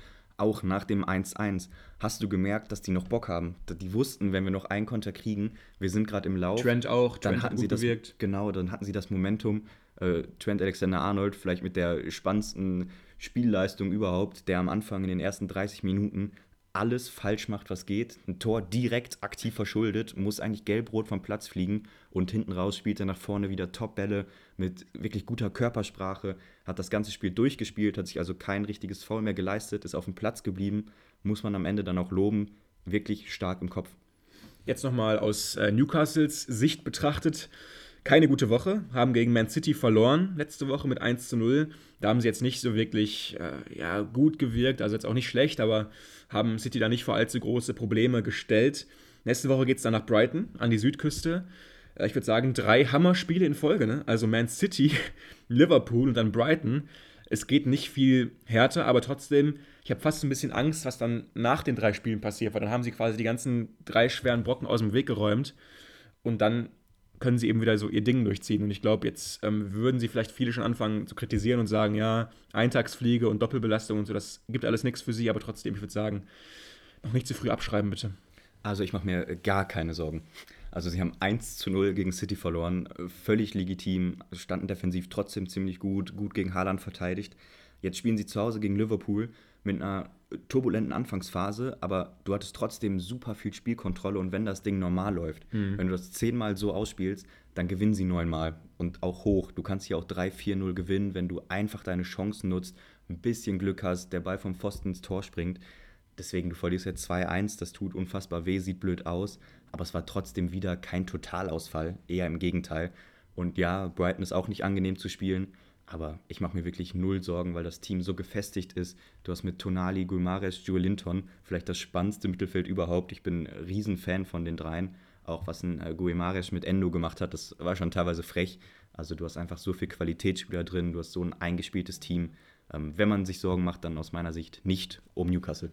Auch nach dem 1-1 hast du gemerkt, dass die noch Bock haben. Die wussten, wenn wir noch einen Konter kriegen, wir sind gerade im Lauf. Trent auch, dann Trent hat hatten gut sie das bewirkt. genau, dann hatten sie das Momentum. Äh, Trent Alexander-Arnold vielleicht mit der spannendsten Spielleistung überhaupt, der am Anfang in den ersten 30 Minuten alles falsch macht, was geht. Ein Tor direkt aktiv verschuldet, muss eigentlich gelb-rot vom Platz fliegen und hinten raus spielt er nach vorne wieder Top-Bälle mit wirklich guter Körpersprache, hat das ganze Spiel durchgespielt, hat sich also kein richtiges Foul mehr geleistet, ist auf dem Platz geblieben, muss man am Ende dann auch loben, wirklich stark im Kopf. Jetzt nochmal aus äh, Newcastles Sicht betrachtet. Keine gute Woche, haben gegen Man City verloren letzte Woche mit 1 zu 0. Da haben sie jetzt nicht so wirklich äh, ja, gut gewirkt, also jetzt auch nicht schlecht, aber haben City da nicht vor allzu große Probleme gestellt. Nächste Woche geht es dann nach Brighton, an die Südküste. Äh, ich würde sagen, drei Hammerspiele in Folge. Ne? Also Man City, Liverpool und dann Brighton. Es geht nicht viel härter, aber trotzdem, ich habe fast ein bisschen Angst, was dann nach den drei Spielen passiert, weil dann haben sie quasi die ganzen drei schweren Brocken aus dem Weg geräumt und dann können sie eben wieder so ihr Ding durchziehen. Und ich glaube, jetzt ähm, würden sie vielleicht viele schon anfangen zu kritisieren und sagen, ja, Eintagsfliege und Doppelbelastung und so, das gibt alles nichts für sie, aber trotzdem, ich würde sagen, noch nicht zu früh abschreiben, bitte. Also ich mache mir gar keine Sorgen. Also sie haben 1 zu 0 gegen City verloren, völlig legitim, standen defensiv trotzdem ziemlich gut, gut gegen Haaland verteidigt. Jetzt spielen sie zu Hause gegen Liverpool mit einer turbulenten Anfangsphase, aber du hattest trotzdem super viel Spielkontrolle und wenn das Ding normal läuft, mhm. wenn du das zehnmal so ausspielst, dann gewinnen sie neunmal und auch hoch. Du kannst hier auch 3-4-0 gewinnen, wenn du einfach deine Chancen nutzt, ein bisschen Glück hast, der Ball vom Pfosten ins Tor springt. Deswegen, du verlierst jetzt 2-1, das tut unfassbar weh, sieht blöd aus, aber es war trotzdem wieder kein Totalausfall, eher im Gegenteil. Und ja, Brighton ist auch nicht angenehm zu spielen, aber ich mache mir wirklich null Sorgen, weil das Team so gefestigt ist. Du hast mit Tonali, Guimares, Joe Linton vielleicht das spannendste Mittelfeld überhaupt. Ich bin ein Riesenfan von den dreien. Auch was ein äh, Guimares mit Endo gemacht hat, das war schon teilweise frech. Also du hast einfach so viel Qualitätsspieler drin, du hast so ein eingespieltes Team. Ähm, wenn man sich Sorgen macht, dann aus meiner Sicht nicht um Newcastle.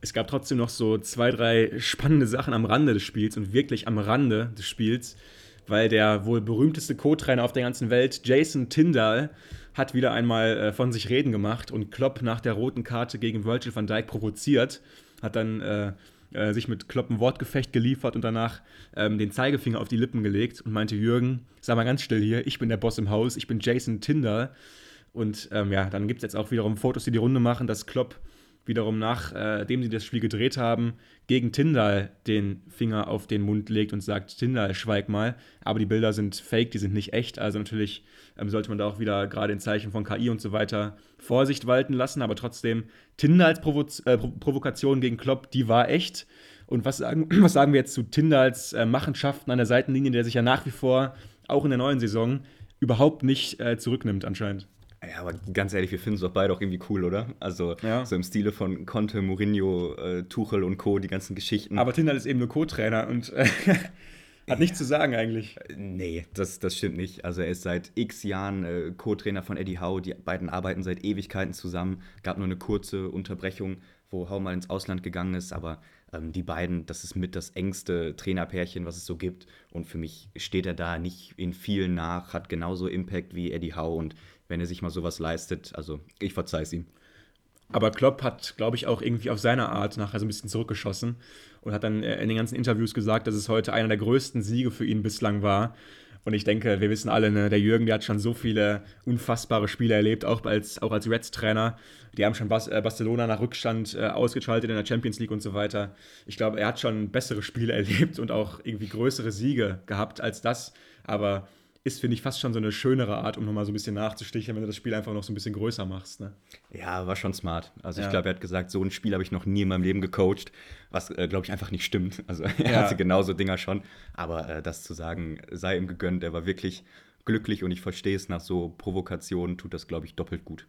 Es gab trotzdem noch so zwei, drei spannende Sachen am Rande des Spiels und wirklich am Rande des Spiels weil der wohl berühmteste Co-Trainer auf der ganzen Welt, Jason Tyndall, hat wieder einmal äh, von sich reden gemacht und Klopp nach der roten Karte gegen Virgil van Dijk provoziert, hat dann äh, äh, sich mit Klopp ein Wortgefecht geliefert und danach ähm, den Zeigefinger auf die Lippen gelegt und meinte, Jürgen, sag mal ganz still hier, ich bin der Boss im Haus, ich bin Jason Tyndall. Und ähm, ja, dann gibt es jetzt auch wiederum Fotos, die die Runde machen, dass Klopp wiederum nachdem äh, sie das Spiel gedreht haben, gegen Tyndall den Finger auf den Mund legt und sagt, Tyndall, schweig mal. Aber die Bilder sind fake, die sind nicht echt. Also natürlich ähm, sollte man da auch wieder gerade in Zeichen von KI und so weiter Vorsicht walten lassen. Aber trotzdem, Tyndalls Provo äh, Provokation gegen Klopp, die war echt. Und was sagen, was sagen wir jetzt zu Tyndalls äh, Machenschaften an der Seitenlinie, der sich ja nach wie vor auch in der neuen Saison überhaupt nicht äh, zurücknimmt anscheinend? Ja, aber ganz ehrlich, wir finden es doch beide auch irgendwie cool, oder? Also ja. so im Stile von Conte, Mourinho, äh, Tuchel und Co., die ganzen Geschichten. Aber Tindall ist eben nur Co-Trainer und äh, hat nichts zu sagen eigentlich. Äh, nee, das, das stimmt nicht. Also er ist seit x Jahren äh, Co-Trainer von Eddie Howe. Die beiden arbeiten seit Ewigkeiten zusammen. Gab nur eine kurze Unterbrechung, wo Howe mal ins Ausland gegangen ist, aber ähm, die beiden, das ist mit das engste Trainerpärchen, was es so gibt. Und für mich steht er da nicht in vielen nach, hat genauso Impact wie Eddie Howe und wenn er sich mal sowas leistet. Also ich verzeihe es ihm. Aber Klopp hat, glaube ich, auch irgendwie auf seine Art nachher so ein bisschen zurückgeschossen und hat dann äh, in den ganzen Interviews gesagt, dass es heute einer der größten Siege für ihn bislang war. Und ich denke, wir wissen alle, ne, der Jürgen, der hat schon so viele unfassbare Spiele erlebt, auch als, auch als Reds-Trainer. Die haben schon Bas äh, Barcelona nach Rückstand äh, ausgeschaltet in der Champions League und so weiter. Ich glaube, er hat schon bessere Spiele erlebt und auch irgendwie größere Siege gehabt als das. Aber ist, finde ich, fast schon so eine schönere Art, um nochmal so ein bisschen nachzusticheln, wenn du das Spiel einfach noch so ein bisschen größer machst. Ne? Ja, war schon smart. Also ja. ich glaube, er hat gesagt, so ein Spiel habe ich noch nie in meinem Leben gecoacht, was, äh, glaube ich, einfach nicht stimmt. Also er ja. hatte genauso Dinger schon. Aber äh, das zu sagen, sei ihm gegönnt, er war wirklich glücklich und ich verstehe es, nach so Provokationen tut das, glaube ich, doppelt gut.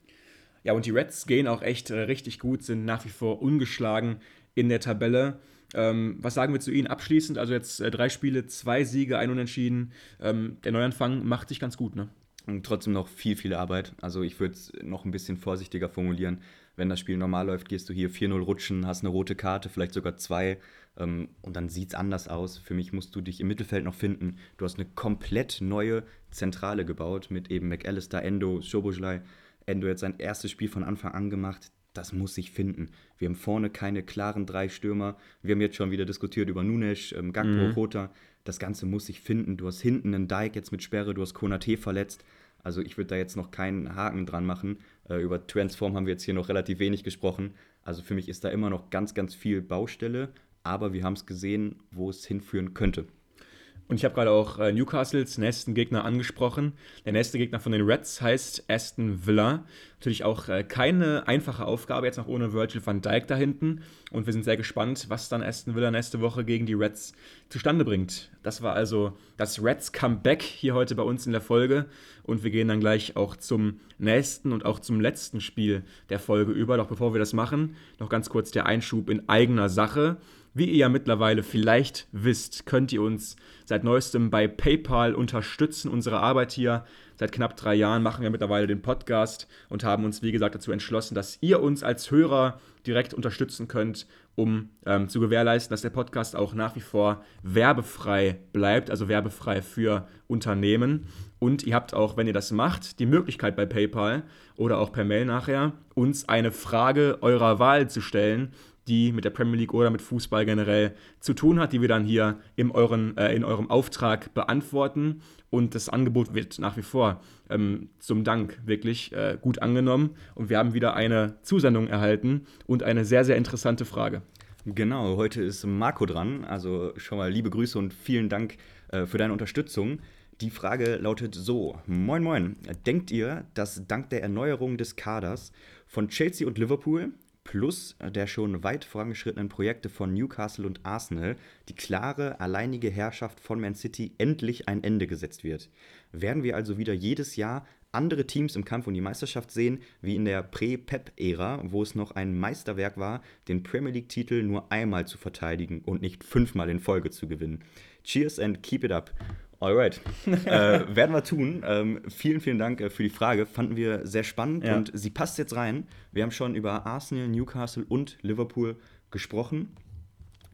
Ja, und die Reds gehen auch echt äh, richtig gut, sind nach wie vor ungeschlagen in der Tabelle. Ähm, was sagen wir zu Ihnen abschließend? Also jetzt äh, drei Spiele, zwei Siege, ein Unentschieden. Ähm, der Neuanfang macht sich ganz gut, ne? Und trotzdem noch viel, viel Arbeit. Also ich würde es noch ein bisschen vorsichtiger formulieren. Wenn das Spiel normal läuft, gehst du hier 4-0 rutschen, hast eine rote Karte, vielleicht sogar zwei. Ähm, und dann sieht es anders aus. Für mich musst du dich im Mittelfeld noch finden. Du hast eine komplett neue Zentrale gebaut mit eben McAllister, Endo, Schobojlai. Endo jetzt sein erstes Spiel von Anfang an gemacht das muss sich finden. Wir haben vorne keine klaren drei Stürmer. Wir haben jetzt schon wieder diskutiert über Nunes, ähm, Gakpo, mhm. Rota. Das Ganze muss sich finden. Du hast hinten einen Dijk jetzt mit Sperre, du hast Konate verletzt. Also ich würde da jetzt noch keinen Haken dran machen. Äh, über Transform haben wir jetzt hier noch relativ wenig gesprochen. Also für mich ist da immer noch ganz, ganz viel Baustelle. Aber wir haben es gesehen, wo es hinführen könnte. Und ich habe gerade auch äh, Newcastles nächsten Gegner angesprochen. Der nächste Gegner von den Reds heißt Aston Villa. Natürlich auch äh, keine einfache Aufgabe, jetzt noch ohne Virgil van Dijk da hinten. Und wir sind sehr gespannt, was dann Aston Villa nächste Woche gegen die Reds zustande bringt. Das war also das Reds Comeback hier heute bei uns in der Folge. Und wir gehen dann gleich auch zum nächsten und auch zum letzten Spiel der Folge über. Doch bevor wir das machen, noch ganz kurz der Einschub in eigener Sache. Wie ihr ja mittlerweile vielleicht wisst, könnt ihr uns seit neuestem bei PayPal unterstützen. Unsere Arbeit hier seit knapp drei Jahren machen wir mittlerweile den Podcast und haben uns, wie gesagt, dazu entschlossen, dass ihr uns als Hörer direkt unterstützen könnt, um ähm, zu gewährleisten, dass der Podcast auch nach wie vor werbefrei bleibt, also werbefrei für Unternehmen. Und ihr habt auch, wenn ihr das macht, die Möglichkeit bei PayPal oder auch per Mail nachher, uns eine Frage eurer Wahl zu stellen die mit der Premier League oder mit Fußball generell zu tun hat, die wir dann hier in, euren, äh, in eurem Auftrag beantworten. Und das Angebot wird nach wie vor ähm, zum Dank wirklich äh, gut angenommen. Und wir haben wieder eine Zusendung erhalten und eine sehr, sehr interessante Frage. Genau, heute ist Marco dran. Also schon mal liebe Grüße und vielen Dank äh, für deine Unterstützung. Die Frage lautet so: Moin, moin. Denkt ihr, dass dank der Erneuerung des Kaders von Chelsea und Liverpool plus der schon weit vorangeschrittenen Projekte von Newcastle und Arsenal die klare, alleinige Herrschaft von Man City endlich ein Ende gesetzt wird. Werden wir also wieder jedes Jahr andere Teams im Kampf um die Meisterschaft sehen, wie in der Prä-Pep-Ära, wo es noch ein Meisterwerk war, den Premier League-Titel nur einmal zu verteidigen und nicht fünfmal in Folge zu gewinnen. Cheers and keep it up. Alright. äh, werden wir tun. Ähm, vielen, vielen Dank äh, für die Frage. Fanden wir sehr spannend ja. und sie passt jetzt rein. Wir haben schon über Arsenal, Newcastle und Liverpool gesprochen.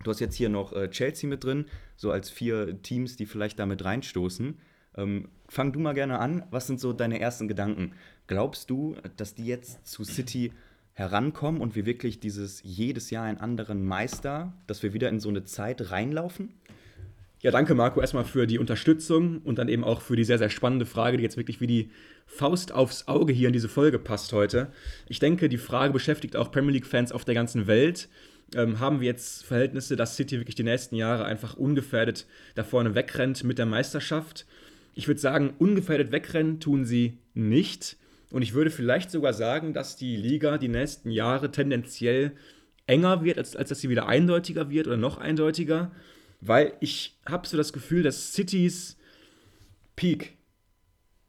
Du hast jetzt hier noch äh, Chelsea mit drin, so als vier Teams, die vielleicht damit reinstoßen. Ähm, fang du mal gerne an. Was sind so deine ersten Gedanken? Glaubst du, dass die jetzt zu City herankommen und wir wirklich dieses jedes Jahr einen anderen Meister, dass wir wieder in so eine Zeit reinlaufen? Ja, danke Marco erstmal für die Unterstützung und dann eben auch für die sehr, sehr spannende Frage, die jetzt wirklich wie die Faust aufs Auge hier in diese Folge passt heute. Ich denke, die Frage beschäftigt auch Premier League-Fans auf der ganzen Welt. Ähm, haben wir jetzt Verhältnisse, dass City wirklich die nächsten Jahre einfach ungefährdet da vorne wegrennt mit der Meisterschaft? Ich würde sagen, ungefährdet wegrennen tun sie nicht. Und ich würde vielleicht sogar sagen, dass die Liga die nächsten Jahre tendenziell enger wird, als, als dass sie wieder eindeutiger wird oder noch eindeutiger weil ich habe so das Gefühl, dass Citys Peak,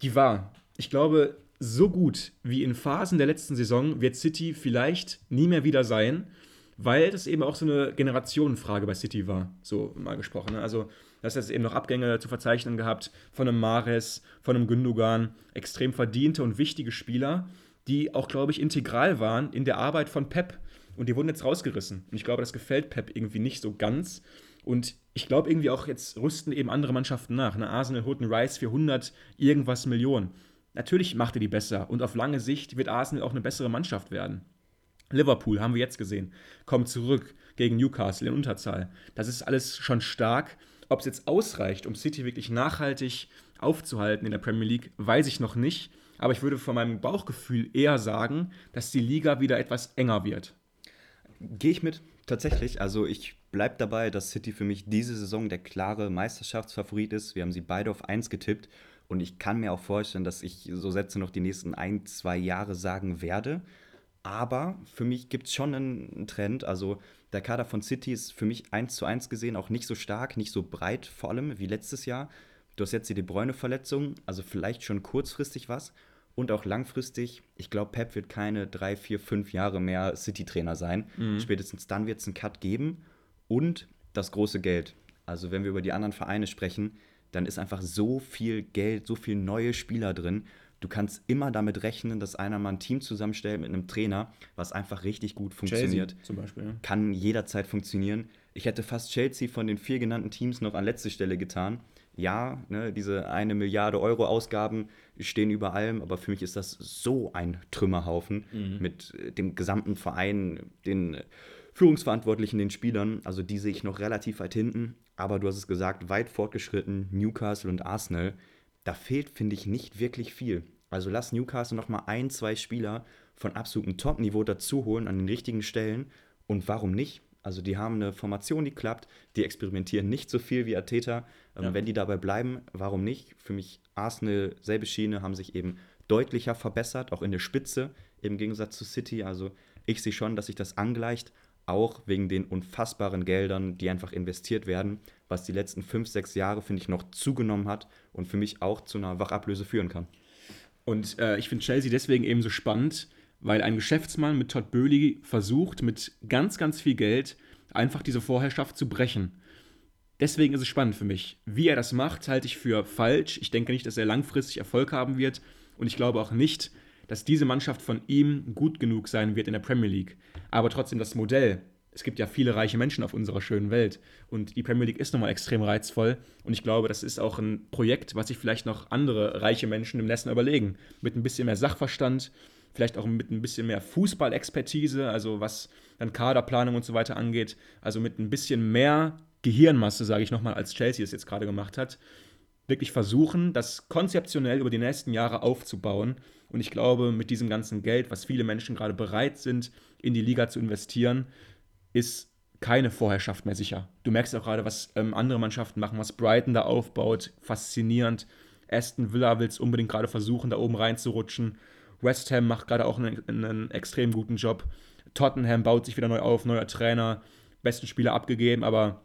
die war, ich glaube, so gut wie in Phasen der letzten Saison wird City vielleicht nie mehr wieder sein, weil das eben auch so eine Generationenfrage bei City war, so mal gesprochen. Ne? Also, dass es eben noch Abgänge zu verzeichnen gehabt von einem Mares, von einem Gündogan, extrem verdiente und wichtige Spieler, die auch, glaube ich, integral waren in der Arbeit von Pep. Und die wurden jetzt rausgerissen. Und ich glaube, das gefällt Pep irgendwie nicht so ganz. Und ich glaube irgendwie auch, jetzt rüsten eben andere Mannschaften nach. Ne? Arsenal holt einen Rice für 100 irgendwas Millionen. Natürlich macht er die besser und auf lange Sicht wird Arsenal auch eine bessere Mannschaft werden. Liverpool haben wir jetzt gesehen, kommt zurück gegen Newcastle in Unterzahl. Das ist alles schon stark. Ob es jetzt ausreicht, um City wirklich nachhaltig aufzuhalten in der Premier League, weiß ich noch nicht. Aber ich würde von meinem Bauchgefühl eher sagen, dass die Liga wieder etwas enger wird. Gehe ich mit, tatsächlich. Also ich bleibe dabei, dass City für mich diese Saison der klare Meisterschaftsfavorit ist. Wir haben sie beide auf 1 getippt. Und ich kann mir auch vorstellen, dass ich so Sätze noch die nächsten ein, zwei Jahre sagen werde. Aber für mich gibt es schon einen Trend. Also der Kader von City ist für mich 1 zu 1 gesehen auch nicht so stark, nicht so breit vor allem wie letztes Jahr. Du hast jetzt die De Bruyne-Verletzung, also vielleicht schon kurzfristig was und auch langfristig. Ich glaube, Pep wird keine drei, vier, fünf Jahre mehr City-Trainer sein. Mhm. Spätestens dann wird es einen Cut geben. Und das große Geld. Also wenn wir über die anderen Vereine sprechen, dann ist einfach so viel Geld, so viele neue Spieler drin. Du kannst immer damit rechnen, dass einer mal ein Team zusammenstellt mit einem Trainer, was einfach richtig gut funktioniert. Chelsea zum Beispiel. Ja. Kann jederzeit funktionieren. Ich hätte fast Chelsea von den vier genannten Teams noch an letzte Stelle getan ja, ne, diese eine Milliarde Euro Ausgaben stehen über allem, aber für mich ist das so ein Trümmerhaufen mhm. mit äh, dem gesamten Verein, den Führungsverantwortlichen, den Spielern. Also die sehe ich noch relativ weit hinten. Aber du hast es gesagt, weit fortgeschritten, Newcastle und Arsenal, da fehlt, finde ich, nicht wirklich viel. Also lass Newcastle nochmal ein, zwei Spieler von absolutem Top-Niveau dazu holen an den richtigen Stellen. Und warum nicht? Also die haben eine Formation, die klappt, die experimentieren nicht so viel wie Ateta. Ähm, ja. Wenn die dabei bleiben, warum nicht? Für mich Arsenal, selbe Schiene, haben sich eben deutlicher verbessert, auch in der Spitze im Gegensatz zu City. Also ich sehe schon, dass sich das angleicht, auch wegen den unfassbaren Geldern, die einfach investiert werden, was die letzten fünf, sechs Jahre, finde ich, noch zugenommen hat und für mich auch zu einer Wachablöse führen kann. Und äh, ich finde Chelsea deswegen eben so spannend, weil ein Geschäftsmann mit Todd Böhli versucht, mit ganz, ganz viel Geld einfach diese Vorherrschaft zu brechen. Deswegen ist es spannend für mich. Wie er das macht, halte ich für falsch. Ich denke nicht, dass er langfristig Erfolg haben wird. Und ich glaube auch nicht, dass diese Mannschaft von ihm gut genug sein wird in der Premier League. Aber trotzdem das Modell. Es gibt ja viele reiche Menschen auf unserer schönen Welt. Und die Premier League ist nochmal extrem reizvoll. Und ich glaube, das ist auch ein Projekt, was sich vielleicht noch andere reiche Menschen im Nessen überlegen. Mit ein bisschen mehr Sachverstand, vielleicht auch mit ein bisschen mehr Fußballexpertise, also was dann Kaderplanung und so weiter angeht. Also mit ein bisschen mehr Gehirnmasse, sage ich nochmal, als Chelsea es jetzt gerade gemacht hat. Wirklich versuchen, das konzeptionell über die nächsten Jahre aufzubauen. Und ich glaube, mit diesem ganzen Geld, was viele Menschen gerade bereit sind, in die Liga zu investieren, ist keine Vorherrschaft mehr sicher. Du merkst auch gerade, was ähm, andere Mannschaften machen, was Brighton da aufbaut. Faszinierend. Aston Villa will es unbedingt gerade versuchen, da oben reinzurutschen. West Ham macht gerade auch einen, einen, extrem guten Job. Tottenham baut sich wieder neu auf, neuer Trainer, besten Spieler abgegeben, aber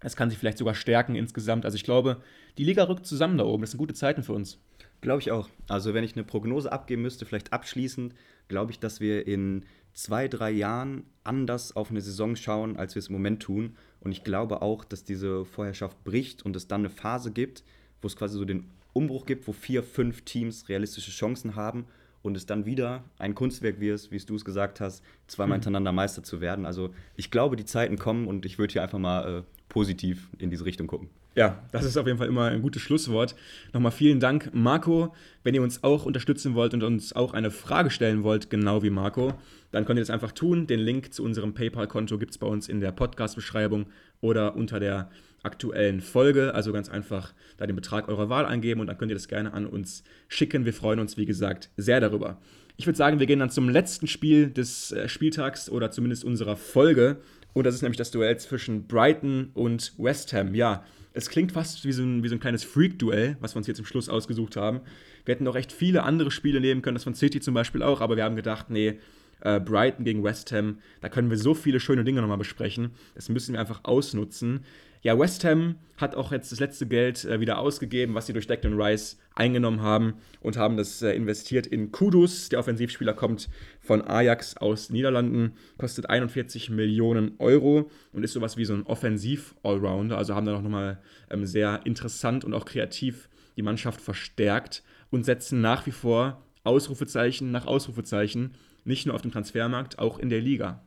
es kann sich vielleicht sogar stärken insgesamt. Also ich glaube, die Liga rückt zusammen da oben. Das sind gute Zeiten für uns. Glaube ich auch. Also wenn ich eine Prognose abgeben müsste, vielleicht abschließend, glaube ich, dass wir in zwei, drei Jahren anders auf eine Saison schauen, als wir es im Moment tun. Und ich glaube auch, dass diese Vorherrschaft bricht und es dann eine Phase gibt, wo es quasi so den Umbruch gibt, wo vier, fünf Teams realistische Chancen haben und es dann wieder ein Kunstwerk wird, wie du es gesagt hast, zweimal mhm. hintereinander Meister zu werden. Also ich glaube, die Zeiten kommen und ich würde hier einfach mal äh, positiv in diese Richtung gucken. Ja, das ist auf jeden Fall immer ein gutes Schlusswort. Nochmal vielen Dank, Marco. Wenn ihr uns auch unterstützen wollt und uns auch eine Frage stellen wollt, genau wie Marco, dann könnt ihr das einfach tun. Den Link zu unserem PayPal-Konto gibt es bei uns in der Podcast-Beschreibung oder unter der aktuellen Folge. Also ganz einfach da den Betrag eurer Wahl eingeben und dann könnt ihr das gerne an uns schicken. Wir freuen uns, wie gesagt, sehr darüber. Ich würde sagen, wir gehen dann zum letzten Spiel des äh, Spieltags oder zumindest unserer Folge. Und das ist nämlich das Duell zwischen Brighton und West Ham. Ja, es klingt fast wie so ein, wie so ein kleines Freak-Duell, was wir uns hier zum Schluss ausgesucht haben. Wir hätten auch echt viele andere Spiele nehmen können, das von City zum Beispiel auch, aber wir haben gedacht, nee, äh, Brighton gegen West Ham, da können wir so viele schöne Dinge nochmal besprechen. Das müssen wir einfach ausnutzen. Ja, West Ham hat auch jetzt das letzte Geld äh, wieder ausgegeben, was sie durch Declan Rice eingenommen haben und haben das äh, investiert in Kudus. Der Offensivspieler kommt von Ajax aus Niederlanden, kostet 41 Millionen Euro und ist sowas wie so ein Offensiv-Allrounder. Also haben da noch nochmal ähm, sehr interessant und auch kreativ die Mannschaft verstärkt und setzen nach wie vor Ausrufezeichen nach Ausrufezeichen, nicht nur auf dem Transfermarkt, auch in der Liga.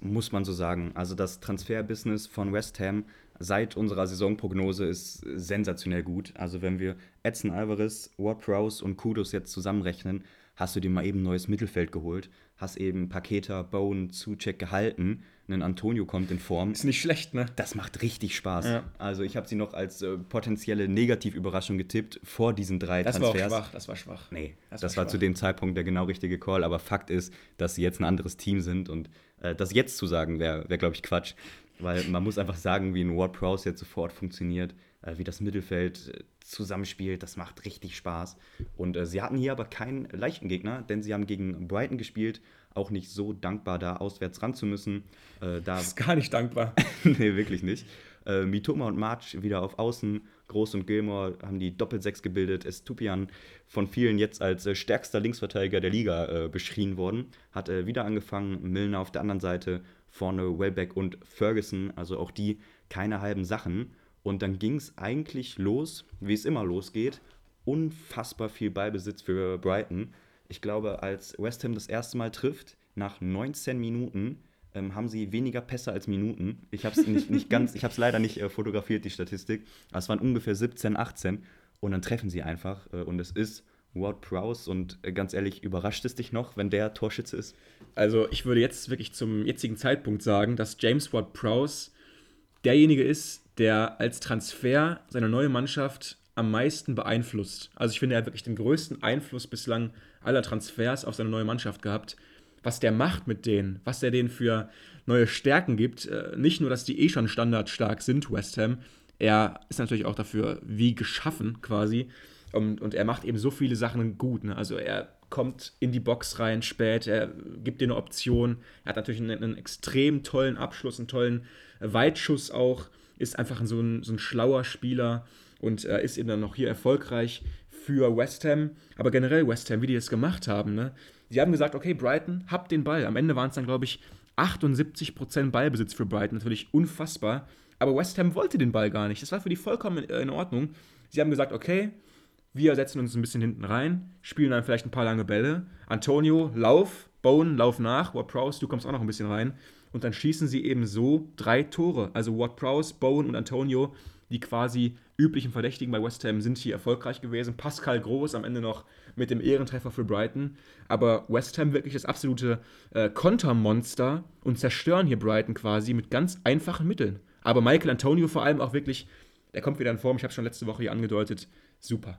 Muss man so sagen. Also das Transferbusiness von West Ham seit unserer Saisonprognose ist sensationell gut. Also wenn wir Edson Alvarez, Ward Prowse und Kudos jetzt zusammenrechnen, hast du dir mal eben ein neues Mittelfeld geholt, hast eben Paketa, Bone, Zucheck gehalten, ein Antonio kommt in Form. Ist nicht schlecht, ne? Das macht richtig Spaß. Ja. Also ich habe sie noch als äh, potenzielle Negativüberraschung getippt vor diesen drei das Transfers. Das war schwach, das war schwach. Nee, das, das war, war zu dem Zeitpunkt der genau richtige Call, aber Fakt ist, dass sie jetzt ein anderes Team sind und äh, das jetzt zu sagen wäre, wär, glaube ich, Quatsch. Weil man muss einfach sagen, wie ein Ward Prowse jetzt sofort funktioniert, äh, wie das Mittelfeld äh, zusammenspielt. Das macht richtig Spaß. Und äh, sie hatten hier aber keinen leichten Gegner, denn sie haben gegen Brighton gespielt. Auch nicht so dankbar, da auswärts ran zu müssen. Äh, da das ist gar nicht dankbar. nee, wirklich nicht. Äh, Mitoma und March wieder auf Außen. Groß und Gilmore haben die Doppelsechs gebildet. Estupian von vielen jetzt als äh, stärkster Linksverteidiger der Liga äh, beschrien worden. Hat äh, wieder angefangen. Milner auf der anderen Seite vorne Wellbeck und Ferguson, also auch die keine halben Sachen. Und dann ging es eigentlich los, wie es immer losgeht. Unfassbar viel Ballbesitz für Brighton. Ich glaube, als West Ham das erste Mal trifft, nach 19 Minuten, ähm, haben sie weniger Pässe als Minuten. Ich habe es nicht, nicht ganz, ich habe es leider nicht äh, fotografiert, die Statistik. Aber es waren ungefähr 17, 18. Und dann treffen sie einfach. Äh, und es ist Ward Prowse. Und äh, ganz ehrlich, überrascht es dich noch, wenn der Torschütze ist? Also ich würde jetzt wirklich zum jetzigen Zeitpunkt sagen, dass James Ward Prowse derjenige ist, der als Transfer seine neue Mannschaft am meisten beeinflusst. Also ich finde, er hat wirklich den größten Einfluss bislang aller Transfers auf seine neue Mannschaft gehabt. Was der macht mit denen, was er denen für neue Stärken gibt. Äh, nicht nur, dass die eh schon standardstark sind, West Ham. Er ist natürlich auch dafür wie geschaffen quasi. Und, und er macht eben so viele Sachen gut. Ne? Also er kommt in die Box rein spät, er gibt dir eine Option. Er hat natürlich einen, einen extrem tollen Abschluss, einen tollen Weitschuss auch. Ist einfach so ein, so ein schlauer Spieler und äh, ist eben dann noch hier erfolgreich für West Ham. Aber generell West Ham, wie die das gemacht haben, ne? Sie haben gesagt, okay, Brighton, habt den Ball. Am Ende waren es dann, glaube ich, 78% Ballbesitz für Brighton. Natürlich unfassbar. Aber West Ham wollte den Ball gar nicht. Das war für die vollkommen in Ordnung. Sie haben gesagt, okay, wir setzen uns ein bisschen hinten rein, spielen dann vielleicht ein paar lange Bälle. Antonio, lauf, Bone, lauf nach. Ward Prowse, du kommst auch noch ein bisschen rein. Und dann schießen sie eben so drei Tore. Also Ward Prowse, Bone und Antonio die quasi üblichen Verdächtigen bei West Ham sind hier erfolgreich gewesen. Pascal Groß am Ende noch mit dem Ehrentreffer für Brighton. Aber West Ham wirklich das absolute äh, Kontermonster und zerstören hier Brighton quasi mit ganz einfachen Mitteln. Aber Michael Antonio vor allem auch wirklich, der kommt wieder in Form, ich habe schon letzte Woche hier angedeutet, super.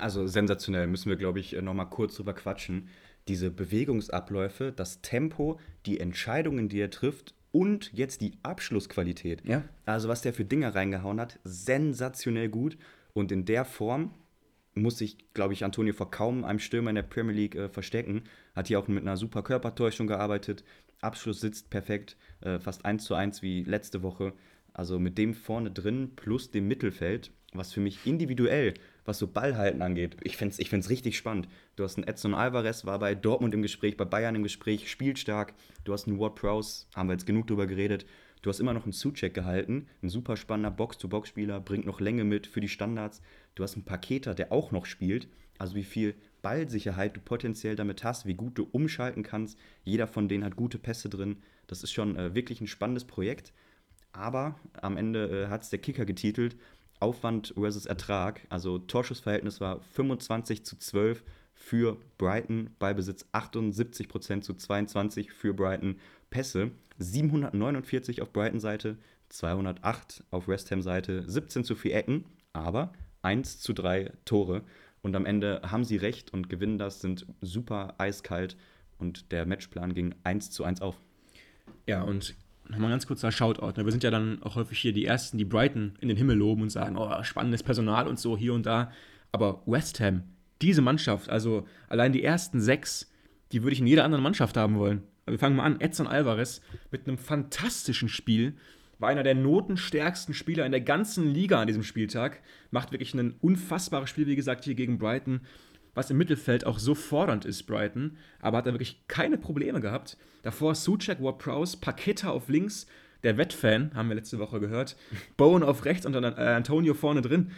Also sensationell, müssen wir, glaube ich, nochmal kurz drüber quatschen. Diese Bewegungsabläufe, das Tempo, die Entscheidungen, die er trifft und jetzt die Abschlussqualität. Ja. Also was der für Dinger reingehauen hat, sensationell gut. Und in der Form muss sich, glaube ich, Antonio vor kaum einem Stürmer in der Premier League äh, verstecken. Hat hier auch mit einer super Körpertäuschung gearbeitet. Abschluss sitzt perfekt, äh, fast 1 zu 1 wie letzte Woche. Also mit dem vorne drin plus dem Mittelfeld, was für mich individuell was so Ballhalten angeht. Ich finde es ich find's richtig spannend. Du hast einen Edson Alvarez, war bei Dortmund im Gespräch, bei Bayern im Gespräch, spielt stark. Du hast einen Ward Prowse, haben wir jetzt genug drüber geredet. Du hast immer noch einen Suchek gehalten, ein super spannender Box-to-Box-Spieler, bringt noch Länge mit für die Standards. Du hast einen Paketer, der auch noch spielt. Also wie viel Ballsicherheit du potenziell damit hast, wie gut du umschalten kannst. Jeder von denen hat gute Pässe drin. Das ist schon äh, wirklich ein spannendes Projekt. Aber am Ende äh, hat es der Kicker getitelt Aufwand versus Ertrag. Also Torschussverhältnis war 25 zu 12 für Brighton, Ballbesitz 78% zu 22 für Brighton, Pässe 749 auf Brighton-Seite, 208 auf West Ham-Seite, 17 zu 4 Ecken, aber 1 zu 3 Tore. Und am Ende haben sie recht und gewinnen das, sind super eiskalt und der Matchplan ging 1 zu 1 auf. Ja, und nochmal ganz kurzer Shoutout. Ne? Wir sind ja dann auch häufig hier die Ersten, die Brighton in den Himmel loben und sagen, oh, spannendes Personal und so hier und da. Aber West Ham, diese Mannschaft, also allein die ersten sechs, die würde ich in jeder anderen Mannschaft haben wollen. Wir fangen mal an. Edson Alvarez mit einem fantastischen Spiel. War einer der notenstärksten Spieler in der ganzen Liga an diesem Spieltag. Macht wirklich ein unfassbares Spiel, wie gesagt, hier gegen Brighton was im Mittelfeld auch so fordernd ist, Brighton, aber hat da wirklich keine Probleme gehabt. Davor Suchek, Ward Prowse, Paketa auf links, der Wettfan, haben wir letzte Woche gehört, Bowen auf rechts und dann äh, Antonio vorne drin.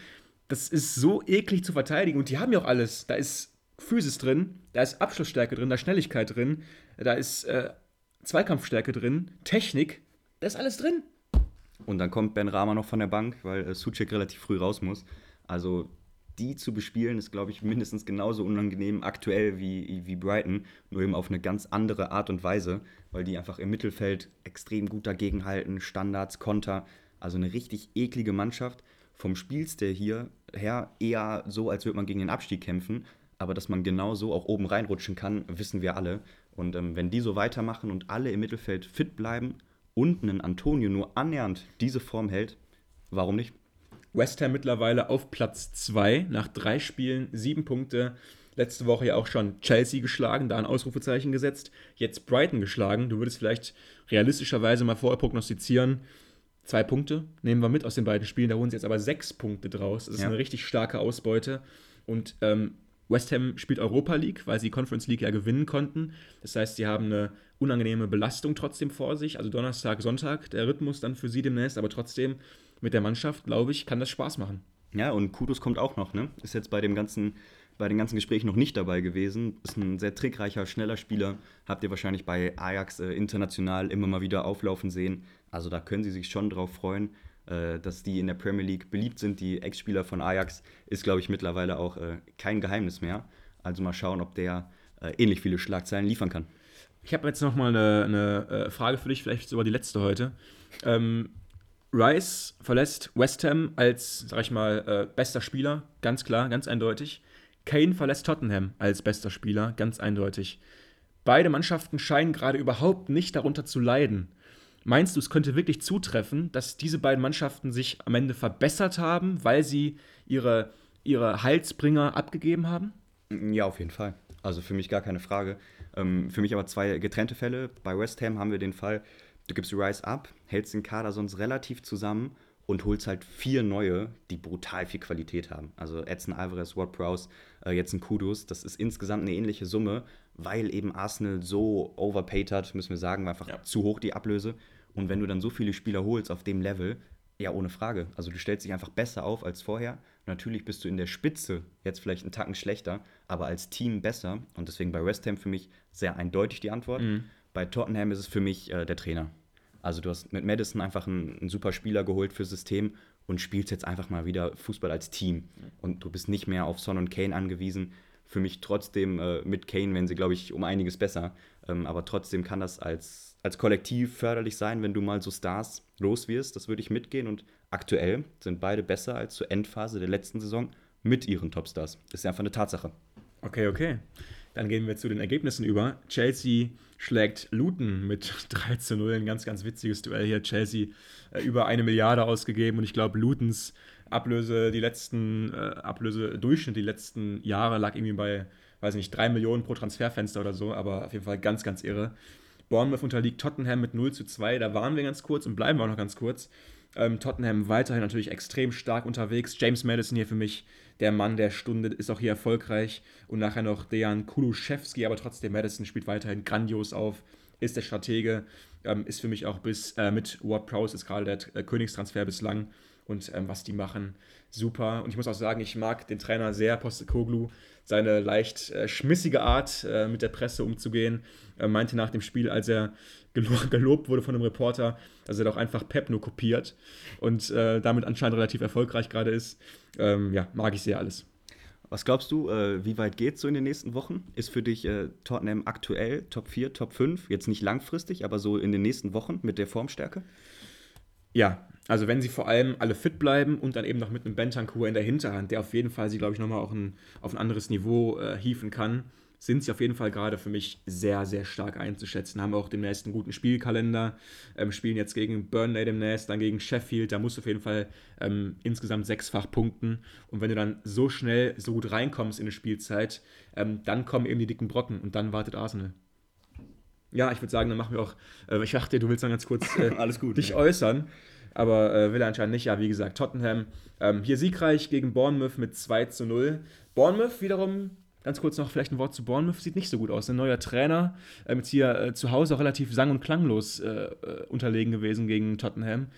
Das ist so eklig zu verteidigen und die haben ja auch alles. Da ist Physis drin, da ist Abschlussstärke drin, da ist Schnelligkeit drin, da ist äh, Zweikampfstärke drin, Technik, da ist alles drin. Und dann kommt Ben Rama noch von der Bank, weil äh, Suchek relativ früh raus muss. Also die zu bespielen, ist, glaube ich, mindestens genauso unangenehm aktuell wie, wie Brighton, nur eben auf eine ganz andere Art und Weise, weil die einfach im Mittelfeld extrem gut dagegenhalten, Standards, Konter, also eine richtig eklige Mannschaft. Vom Spielstil hier her eher so, als würde man gegen den Abstieg kämpfen, aber dass man genau so auch oben reinrutschen kann, wissen wir alle. Und ähm, wenn die so weitermachen und alle im Mittelfeld fit bleiben und einen Antonio nur annähernd diese Form hält, warum nicht? West Ham mittlerweile auf Platz 2 nach drei Spielen, sieben Punkte. Letzte Woche ja auch schon Chelsea geschlagen, da ein Ausrufezeichen gesetzt. Jetzt Brighton geschlagen. Du würdest vielleicht realistischerweise mal vorher prognostizieren. Zwei Punkte nehmen wir mit aus den beiden Spielen. Da holen sie jetzt aber sechs Punkte draus. Das ist ja. eine richtig starke Ausbeute. Und ähm, West Ham spielt Europa League, weil sie Conference League ja gewinnen konnten. Das heißt, sie haben eine unangenehme Belastung trotzdem vor sich. Also Donnerstag, Sonntag, der Rhythmus dann für sie demnächst. Aber trotzdem mit der Mannschaft, glaube ich, kann das Spaß machen. Ja, und Kudus kommt auch noch, ne? Ist jetzt bei dem ganzen, bei den ganzen Gesprächen noch nicht dabei gewesen. Ist ein sehr trickreicher, schneller Spieler. Habt ihr wahrscheinlich bei Ajax äh, international immer mal wieder auflaufen sehen. Also da können sie sich schon drauf freuen, äh, dass die in der Premier League beliebt sind. Die Ex-Spieler von Ajax ist, glaube ich, mittlerweile auch äh, kein Geheimnis mehr. Also mal schauen, ob der äh, ähnlich viele Schlagzeilen liefern kann. Ich habe jetzt noch mal eine, eine, äh, Frage für dich, vielleicht sogar die letzte heute. Ähm, Rice verlässt West Ham als, sag ich mal, äh, bester Spieler, ganz klar, ganz eindeutig. Kane verlässt Tottenham als bester Spieler, ganz eindeutig. Beide Mannschaften scheinen gerade überhaupt nicht darunter zu leiden. Meinst du, es könnte wirklich zutreffen, dass diese beiden Mannschaften sich am Ende verbessert haben, weil sie ihre, ihre Heilsbringer abgegeben haben? Ja, auf jeden Fall. Also für mich gar keine Frage. Ähm, für mich aber zwei getrennte Fälle. Bei West Ham haben wir den Fall, du gibst Rice ab, hältst den Kader sonst relativ zusammen und holst halt vier neue, die brutal viel Qualität haben. Also Edson Alvarez, Ward Prowse, äh, jetzt ein Kudus. Das ist insgesamt eine ähnliche Summe, weil eben Arsenal so overpaid hat, müssen wir sagen, war einfach ja. zu hoch die Ablöse. Und wenn du dann so viele Spieler holst auf dem Level, ja, ohne Frage. Also du stellst dich einfach besser auf als vorher. Natürlich bist du in der Spitze jetzt vielleicht einen Tacken schlechter, aber als Team besser. Und deswegen bei West Ham für mich sehr eindeutig die Antwort. Mhm. Bei Tottenham ist es für mich äh, der Trainer. Also du hast mit Madison einfach einen, einen, super Spieler geholt fürs System und spielst jetzt einfach mal wieder Fußball als Team. Und du bist nicht mehr auf Son und Kane angewiesen. Für mich trotzdem äh, mit Kane, wenn sie, glaube ich, um einiges besser. Ähm, aber trotzdem kann das als als Kollektiv förderlich sein, wenn du mal so Stars los wirst. Das würde ich mitgehen. Und aktuell sind beide besser als zur Endphase der letzten Saison mit ihren Topstars. Das ist einfach eine Tatsache. Okay, okay. Dann gehen wir zu den Ergebnissen über. Chelsea schlägt Luton mit 3 zu 0. Ein ganz, ganz witziges Duell hier. Chelsea äh, über eine Milliarde ausgegeben und ich glaube, Lutons Ablöse, die letzten, äh, Ablöse-Durchschnitt die letzten Jahre lag irgendwie bei, weiß nicht, 3 Millionen pro Transferfenster oder so, aber auf jeden Fall ganz, ganz irre. Bournemouth unterliegt Tottenham mit 0 zu 2. Da waren wir ganz kurz und bleiben wir auch noch ganz kurz. Ähm, Tottenham weiterhin natürlich extrem stark unterwegs. James Madison hier für mich der Mann der Stunde, ist auch hier erfolgreich. Und nachher noch Dejan Kuluszewski, aber trotzdem Madison spielt weiterhin grandios auf, ist der Stratege, ähm, ist für mich auch bis äh, mit Ward Prowse ist gerade der äh, Königstransfer bislang. Und ähm, was die machen, super. Und ich muss auch sagen, ich mag den Trainer sehr, Postekoglu seine leicht äh, schmissige Art, äh, mit der Presse umzugehen. Er meinte nach dem Spiel, als er gelo gelobt wurde von einem Reporter, dass er doch einfach Pep nur kopiert und äh, damit anscheinend relativ erfolgreich gerade ist. Ähm, ja, mag ich sehr alles. Was glaubst du, äh, wie weit geht es so in den nächsten Wochen? Ist für dich äh, Tottenham aktuell Top 4, Top 5? Jetzt nicht langfristig, aber so in den nächsten Wochen mit der Formstärke? Ja, also wenn sie vor allem alle fit bleiben und dann eben noch mit einem Bentancur in der Hinterhand, der auf jeden Fall sie, glaube ich, nochmal auch ein, auf ein anderes Niveau äh, hieven kann, sind sie auf jeden Fall gerade für mich sehr, sehr stark einzuschätzen. Haben auch demnächst einen guten Spielkalender, ähm, spielen jetzt gegen Burnley demnächst, dann gegen Sheffield, da musst du auf jeden Fall ähm, insgesamt sechsfach punkten. Und wenn du dann so schnell, so gut reinkommst in eine Spielzeit, ähm, dann kommen eben die dicken Brocken und dann wartet Arsenal. Ja, ich würde sagen, dann machen wir auch, äh, ich dachte, du willst dann ganz kurz äh, Alles gut, dich ja. äußern aber äh, will er anscheinend nicht. Ja, wie gesagt, Tottenham ähm, hier siegreich gegen Bournemouth mit 2 zu 0. Bournemouth wiederum, ganz kurz noch vielleicht ein Wort zu Bournemouth, sieht nicht so gut aus. Ein neuer Trainer, ähm, jetzt hier äh, zu Hause auch relativ sang- und klanglos äh, äh, unterlegen gewesen gegen Tottenham.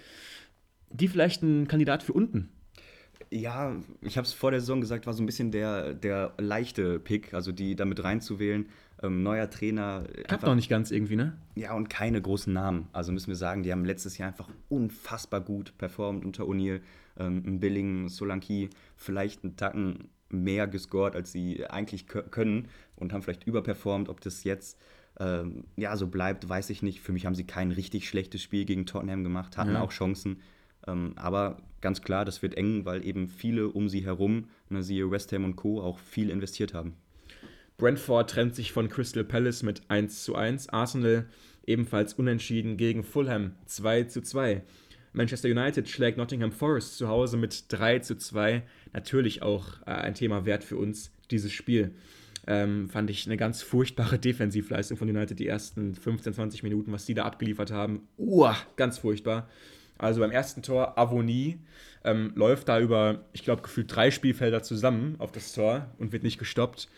Die vielleicht ein Kandidat für unten. Ja, ich habe es vor der Saison gesagt, war so ein bisschen der, der leichte Pick, also die damit reinzuwählen. Ähm, neuer Trainer. Klappt noch nicht ganz irgendwie, ne? Ja, und keine großen Namen. Also müssen wir sagen, die haben letztes Jahr einfach unfassbar gut performt unter O'Neill. Ähm, Billing, Solanki, vielleicht einen Tacken mehr gescored, als sie eigentlich können und haben vielleicht überperformt. Ob das jetzt ähm, ja, so bleibt, weiß ich nicht. Für mich haben sie kein richtig schlechtes Spiel gegen Tottenham gemacht, hatten ja. auch Chancen. Ähm, aber ganz klar, das wird eng, weil eben viele um sie herum, ne, siehe West Ham und Co., auch viel investiert haben. Brentford trennt sich von Crystal Palace mit 1 zu 1. Arsenal ebenfalls unentschieden gegen Fulham 2 zu 2. Manchester United schlägt Nottingham Forest zu Hause mit 3 zu 2. Natürlich auch äh, ein Thema wert für uns, dieses Spiel. Ähm, fand ich eine ganz furchtbare Defensivleistung von United, die ersten 15, 20 Minuten, was die da abgeliefert haben. Uah, ganz furchtbar. Also beim ersten Tor, Avonie ähm, läuft da über, ich glaube, gefühlt drei Spielfelder zusammen auf das Tor und wird nicht gestoppt.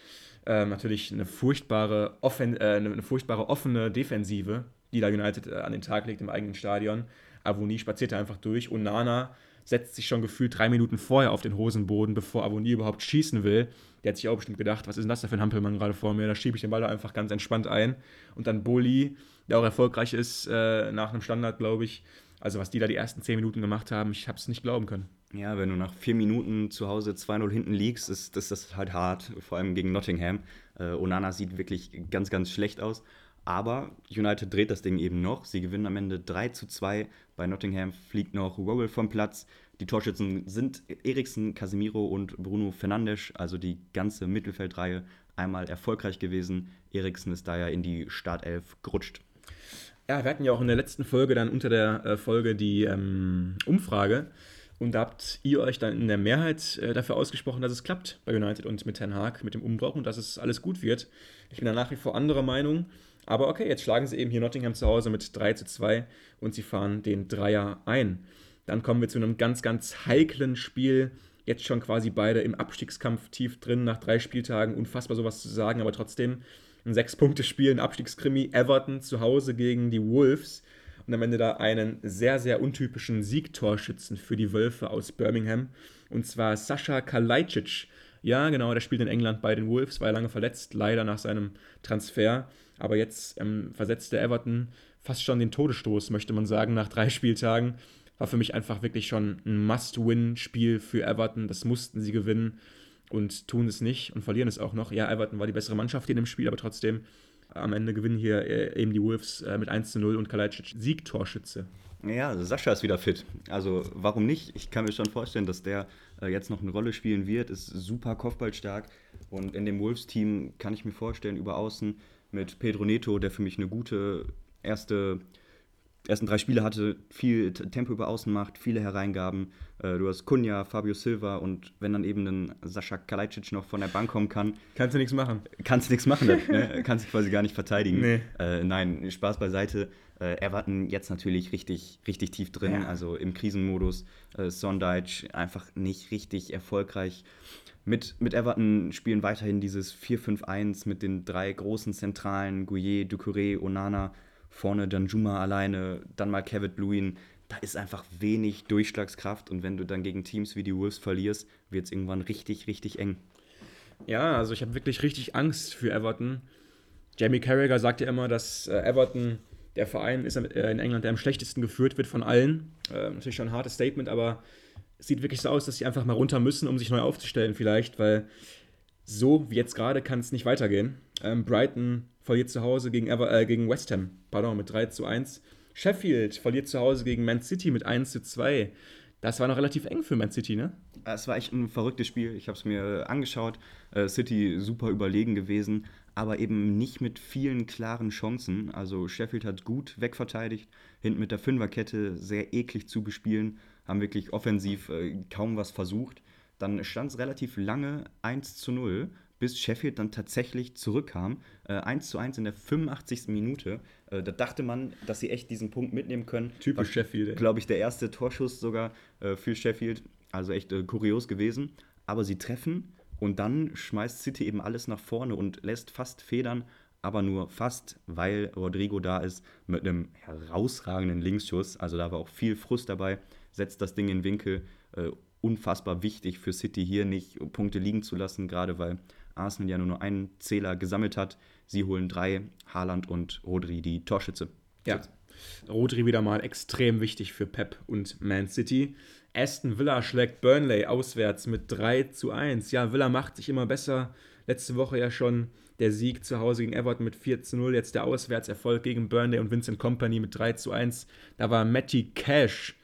Ähm, natürlich eine furchtbare, offen, äh, eine furchtbare offene Defensive, die da United äh, an den Tag legt im eigenen Stadion. Avonie spaziert einfach durch und Nana setzt sich schon gefühlt drei Minuten vorher auf den Hosenboden, bevor Avonie überhaupt schießen will. Der hat sich auch bestimmt gedacht, was ist denn das da für ein Hampelmann gerade vor mir? Da schiebe ich den Ball einfach ganz entspannt ein. Und dann Boli, der auch erfolgreich ist äh, nach einem Standard, glaube ich. Also was die da die ersten zehn Minuten gemacht haben, ich habe es nicht glauben können. Ja, wenn du nach vier Minuten zu Hause 2-0 hinten liegst, ist das, das halt hart, vor allem gegen Nottingham. Äh, Onana sieht wirklich ganz, ganz schlecht aus. Aber United dreht das Ding eben noch. Sie gewinnen am Ende 3 zu 2. Bei Nottingham fliegt noch Rowell vom Platz. Die Torschützen sind Eriksen, Casemiro und Bruno Fernandes, also die ganze Mittelfeldreihe, einmal erfolgreich gewesen. Eriksen ist daher in die Startelf gerutscht. Ja, wir hatten ja auch in der letzten Folge dann unter der äh, Folge die ähm, Umfrage. Und da habt ihr euch dann in der Mehrheit äh, dafür ausgesprochen, dass es klappt bei United und mit Ten Hag, mit dem Umbruch und dass es alles gut wird. Ich bin da nach wie vor anderer Meinung. Aber okay, jetzt schlagen sie eben hier Nottingham zu Hause mit 3 zu 2 und sie fahren den Dreier ein. Dann kommen wir zu einem ganz, ganz heiklen Spiel. Jetzt schon quasi beide im Abstiegskampf tief drin nach drei Spieltagen. Unfassbar sowas zu sagen, aber trotzdem ein Sechs-Punkte-Spiel, ein Abstiegskrimi. Everton zu Hause gegen die Wolves. Und am Ende da einen sehr, sehr untypischen Siegtorschützen für die Wölfe aus Birmingham. Und zwar Sascha Kalajdzic. Ja, genau, der spielt in England bei den Wolves, war ja lange verletzt, leider nach seinem Transfer. Aber jetzt ähm, versetzte Everton fast schon den Todesstoß, möchte man sagen, nach drei Spieltagen war für mich einfach wirklich schon ein Must-Win-Spiel für Everton. Das mussten sie gewinnen und tun es nicht und verlieren es auch noch. Ja, Everton war die bessere Mannschaft in dem Spiel, aber trotzdem am Ende gewinnen hier äh, eben die Wolves äh, mit 1 zu 0 und Kalajdzic Siegtorschütze. Ja, Sascha ist wieder fit. Also warum nicht? Ich kann mir schon vorstellen, dass der äh, jetzt noch eine Rolle spielen wird. Ist super kopfballstark. Und in dem Wolves-Team kann ich mir vorstellen, über außen mit Pedro Neto, der für mich eine gute erste ersten drei Spiele hatte, viel Tempo über Außen macht, viele Hereingaben. Äh, du hast Kunja, Fabio Silva und wenn dann eben ein Sascha Kalajdzic noch von der Bank kommen kann. Kannst du nichts machen. Kannst du nichts machen, ne? kannst du quasi gar nicht verteidigen. Nee. Äh, nein, Spaß beiseite. Äh, Everton jetzt natürlich richtig, richtig tief drin, ja. also im Krisenmodus. Äh, Sondage einfach nicht richtig erfolgreich. Mit, mit Everton spielen weiterhin dieses 4-5-1 mit den drei großen Zentralen, Gouillet, Ducouré, Onana vorne dann Juma alleine, dann mal Kevin Lewin. Da ist einfach wenig Durchschlagskraft und wenn du dann gegen Teams wie die Wolves verlierst, wird es irgendwann richtig, richtig eng. Ja, also ich habe wirklich richtig Angst für Everton. Jamie Carragher sagt ja immer, dass äh, Everton der Verein ist äh, in England, der am schlechtesten geführt wird von allen. Äh, natürlich schon ein hartes Statement, aber es sieht wirklich so aus, dass sie einfach mal runter müssen, um sich neu aufzustellen vielleicht, weil so wie jetzt gerade kann es nicht weitergehen. Ähm, Brighton verliert zu Hause gegen, Ever, äh, gegen West Ham, pardon, mit 3 zu 1. Sheffield verliert zu Hause gegen Man City mit 1 zu 2. Das war noch relativ eng für Man City, ne? Es war echt ein verrücktes Spiel. Ich habe es mir angeschaut. Äh, City super überlegen gewesen, aber eben nicht mit vielen klaren Chancen. Also Sheffield hat gut wegverteidigt, hinten mit der Fünferkette sehr eklig zugespielt, haben wirklich offensiv äh, kaum was versucht. Dann stand es relativ lange 1 zu 0 bis Sheffield dann tatsächlich zurückkam. Äh, 1 zu 1 in der 85. Minute. Äh, da dachte man, dass sie echt diesen Punkt mitnehmen können. Typisch War, Sheffield. Glaube ich, der erste Torschuss sogar äh, für Sheffield. Also echt äh, kurios gewesen. Aber sie treffen und dann schmeißt City eben alles nach vorne und lässt fast federn, aber nur fast, weil Rodrigo da ist mit einem herausragenden Linksschuss. Also da war auch viel Frust dabei. Setzt das Ding in Winkel. Äh, unfassbar wichtig für City hier nicht Punkte liegen zu lassen, gerade weil Arsenal ja nur noch einen Zähler gesammelt hat. Sie holen drei, Haaland und Rodri die Torschütze. Ja, Rodri wieder mal extrem wichtig für Pep und Man City. Aston Villa schlägt Burnley auswärts mit 3 zu 1. Ja, Villa macht sich immer besser. Letzte Woche ja schon der Sieg zu Hause gegen Everton mit 4 zu 0. Jetzt der Auswärtserfolg gegen Burnley und Vincent Company mit 3 zu 1. Da war Matty Cash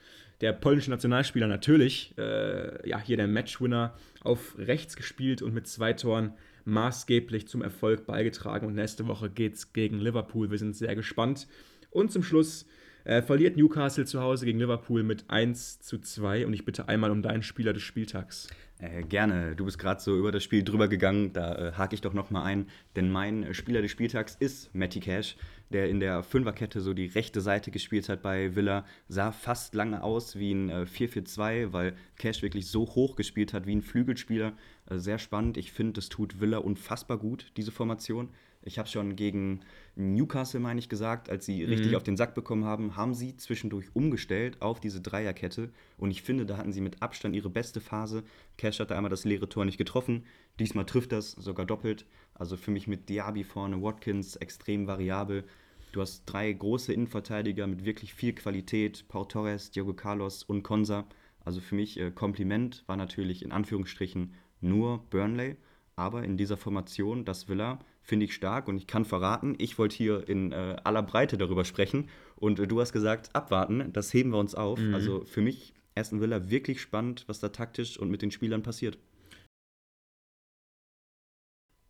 der polnische Nationalspieler natürlich, äh, ja, hier der Matchwinner auf rechts gespielt und mit zwei Toren maßgeblich zum Erfolg beigetragen. Und nächste Woche geht es gegen Liverpool. Wir sind sehr gespannt. Und zum Schluss äh, verliert Newcastle zu Hause gegen Liverpool mit 1 zu 2. Und ich bitte einmal um deinen Spieler des Spieltags. Äh, gerne. Du bist gerade so über das Spiel drüber gegangen. Da äh, hake ich doch nochmal ein. Denn mein Spieler des Spieltags ist Matty Cash der in der Fünferkette so die rechte Seite gespielt hat bei Villa, sah fast lange aus wie ein äh, 4-4-2, weil Cash wirklich so hoch gespielt hat wie ein Flügelspieler. Äh, sehr spannend. Ich finde, das tut Villa unfassbar gut, diese Formation. Ich habe schon gegen Newcastle, meine ich, gesagt, als sie mhm. richtig auf den Sack bekommen haben, haben sie zwischendurch umgestellt auf diese Dreierkette. Und ich finde, da hatten sie mit Abstand ihre beste Phase. Cash hatte einmal das leere Tor nicht getroffen. Diesmal trifft das sogar doppelt. Also für mich mit Diaby vorne, Watkins extrem variabel. Du hast drei große Innenverteidiger mit wirklich viel Qualität. Paul Torres, Diogo Carlos und Konsa. Also für mich äh, Kompliment war natürlich in Anführungsstrichen nur Burnley. Aber in dieser Formation, das Villa, finde ich stark und ich kann verraten, ich wollte hier in äh, aller Breite darüber sprechen und äh, du hast gesagt, abwarten, das heben wir uns auf. Mhm. Also für mich Aston Villa wirklich spannend, was da taktisch und mit den Spielern passiert.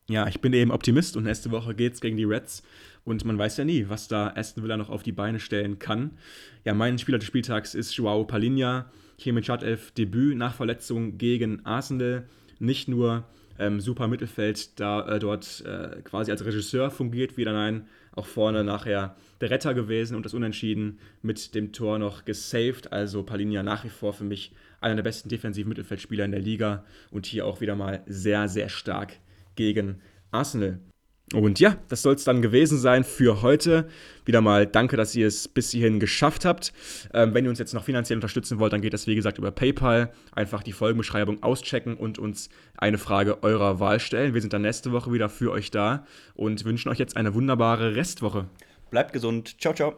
Ja, ich bin eben Optimist und nächste Woche geht es gegen die Reds und man weiß ja nie, was da Aston Villa noch auf die Beine stellen kann. Ja, mein Spieler des Spieltags ist Joao Palinha, hier mit Startelf Debüt nach Verletzung gegen Arsenal. Nicht nur ähm, super Mittelfeld da äh, dort äh, quasi als Regisseur fungiert wieder, nein, auch vorne nachher der Retter gewesen und das Unentschieden mit dem Tor noch gesaved. Also Palinha nach wie vor für mich einer der besten defensiven Mittelfeldspieler in der Liga und hier auch wieder mal sehr, sehr stark gegen Arsenal. Und ja, das soll es dann gewesen sein für heute. Wieder mal danke, dass ihr es bis hierhin geschafft habt. Ähm, wenn ihr uns jetzt noch finanziell unterstützen wollt, dann geht das wie gesagt über PayPal. Einfach die Folgenbeschreibung auschecken und uns eine Frage eurer Wahl stellen. Wir sind dann nächste Woche wieder für euch da und wünschen euch jetzt eine wunderbare Restwoche. Bleibt gesund. Ciao, ciao.